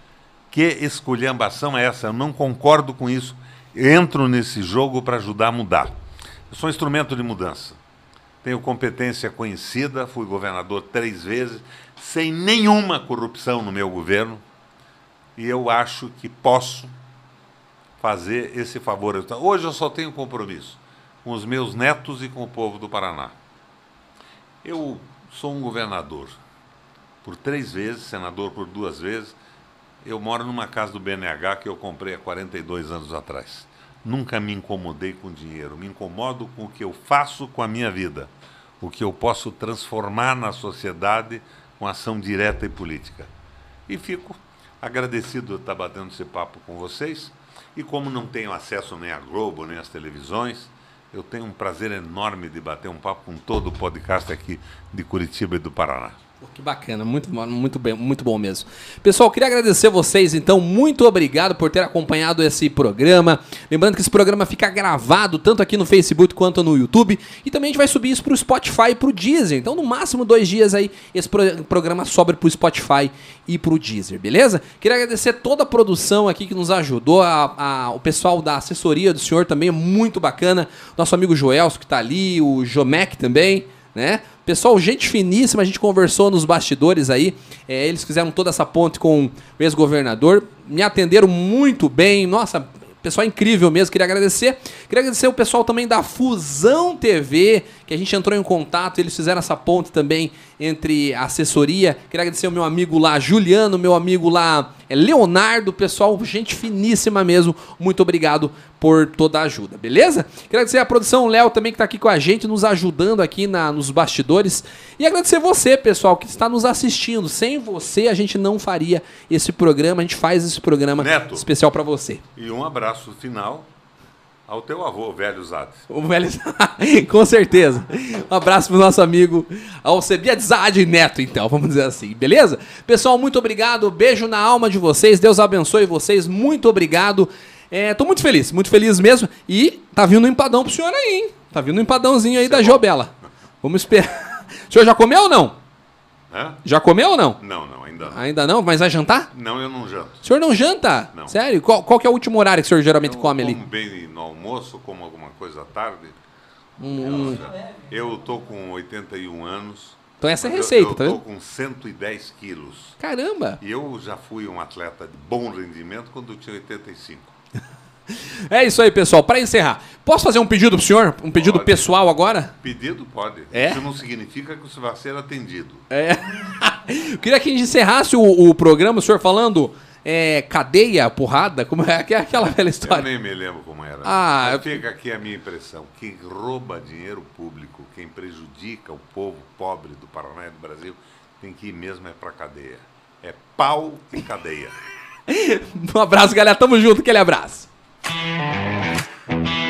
Que esculhambação é essa? Eu não concordo com isso. Entro nesse jogo para ajudar a mudar. Sou um instrumento de mudança. Tenho competência conhecida, fui governador três vezes, sem nenhuma corrupção no meu governo, e eu acho que posso fazer esse favor. Hoje eu só tenho compromisso com os meus netos e com o povo do Paraná. Eu sou um governador por três vezes, senador por duas vezes. Eu moro numa casa do BNH que eu comprei há 42 anos atrás. Nunca me incomodei com dinheiro, me incomodo com o que eu faço com a minha vida, o que eu posso transformar na sociedade com ação direta e política. E fico agradecido de estar batendo esse papo com vocês. E como não tenho acesso nem à Globo, nem às televisões, eu tenho um prazer enorme de bater um papo com todo o podcast aqui de Curitiba e do Paraná. Que bacana, muito, muito, bem, muito bom mesmo. Pessoal, queria agradecer vocês, então, muito obrigado por ter acompanhado esse programa. Lembrando que esse programa fica gravado tanto aqui no Facebook quanto no YouTube. E também a gente vai subir isso para o Spotify e para o Deezer. Então, no máximo dois dias aí, esse pro programa sobe para o Spotify e para o Deezer, beleza? Queria agradecer toda a produção aqui que nos ajudou, a, a, o pessoal da assessoria do senhor também é muito bacana. Nosso amigo Joelso que está ali, o Jomec também, né? Pessoal, gente finíssima, a gente conversou nos bastidores aí. É, eles fizeram toda essa ponte com o ex-governador. Me atenderam muito bem. Nossa, pessoal incrível mesmo, queria agradecer. Queria agradecer o pessoal também da Fusão TV, que a gente entrou em contato, eles fizeram essa ponte também entre a assessoria. Queria agradecer ao meu amigo lá, Juliano, meu amigo lá, é Leonardo, pessoal, gente finíssima mesmo. Muito obrigado por toda a ajuda, beleza? Queria agradecer a produção Léo também que está aqui com a gente, nos ajudando aqui na, nos bastidores. E agradecer você, pessoal, que está nos assistindo. Sem você, a gente não faria esse programa, a gente faz esse programa Neto. especial para você. E um abraço final ao teu avô, velho Zades. O velho com certeza. Um abraço pro nosso amigo Alcebiadzade Neto, então, vamos dizer assim, beleza? Pessoal, muito obrigado. Beijo na alma de vocês. Deus abençoe vocês. Muito obrigado. É, tô muito feliz, muito feliz mesmo. E tá vindo um empadão pro senhor aí, hein? Tá vindo um empadãozinho aí da Jobela. Vamos esperar. O senhor já comeu ou não? Hã? Já comeu ou não? Não, não, ainda não. Ainda não, mas vai jantar? Não, eu não janto. O senhor não janta? Não. Sério? Qual, qual que é o último horário que o senhor geralmente Eu come ali? como bem no almoço, como alguma coisa à tarde. Hum, Eu tô com 81 anos. Então essa é a mas eu- receita, eu, tá tô vendo? com 110 quilos. Caramba! E eu já fui um atleta de bom rendimento quando eu tinha 85. É isso aí, pessoal. Para encerrar, posso fazer um pedido pro senhor? Um pedido Pode. pessoal agora? Pedido pode. É? Isso não significa que você vai ser atendido. É. Eu queria que a gente encerrasse o, o programa, o senhor falando é, cadeia, porrada, como é que é aquela velha Eu história? nem me lembro como era. Ah, Mas fica aqui a minha impressão. Quem rouba dinheiro público, quem prejudica o povo pobre do Paraná e do Brasil, tem que ir mesmo é pra cadeia. É pau e cadeia. Um abraço, galera. Tamo junto. Aquele abraço. Música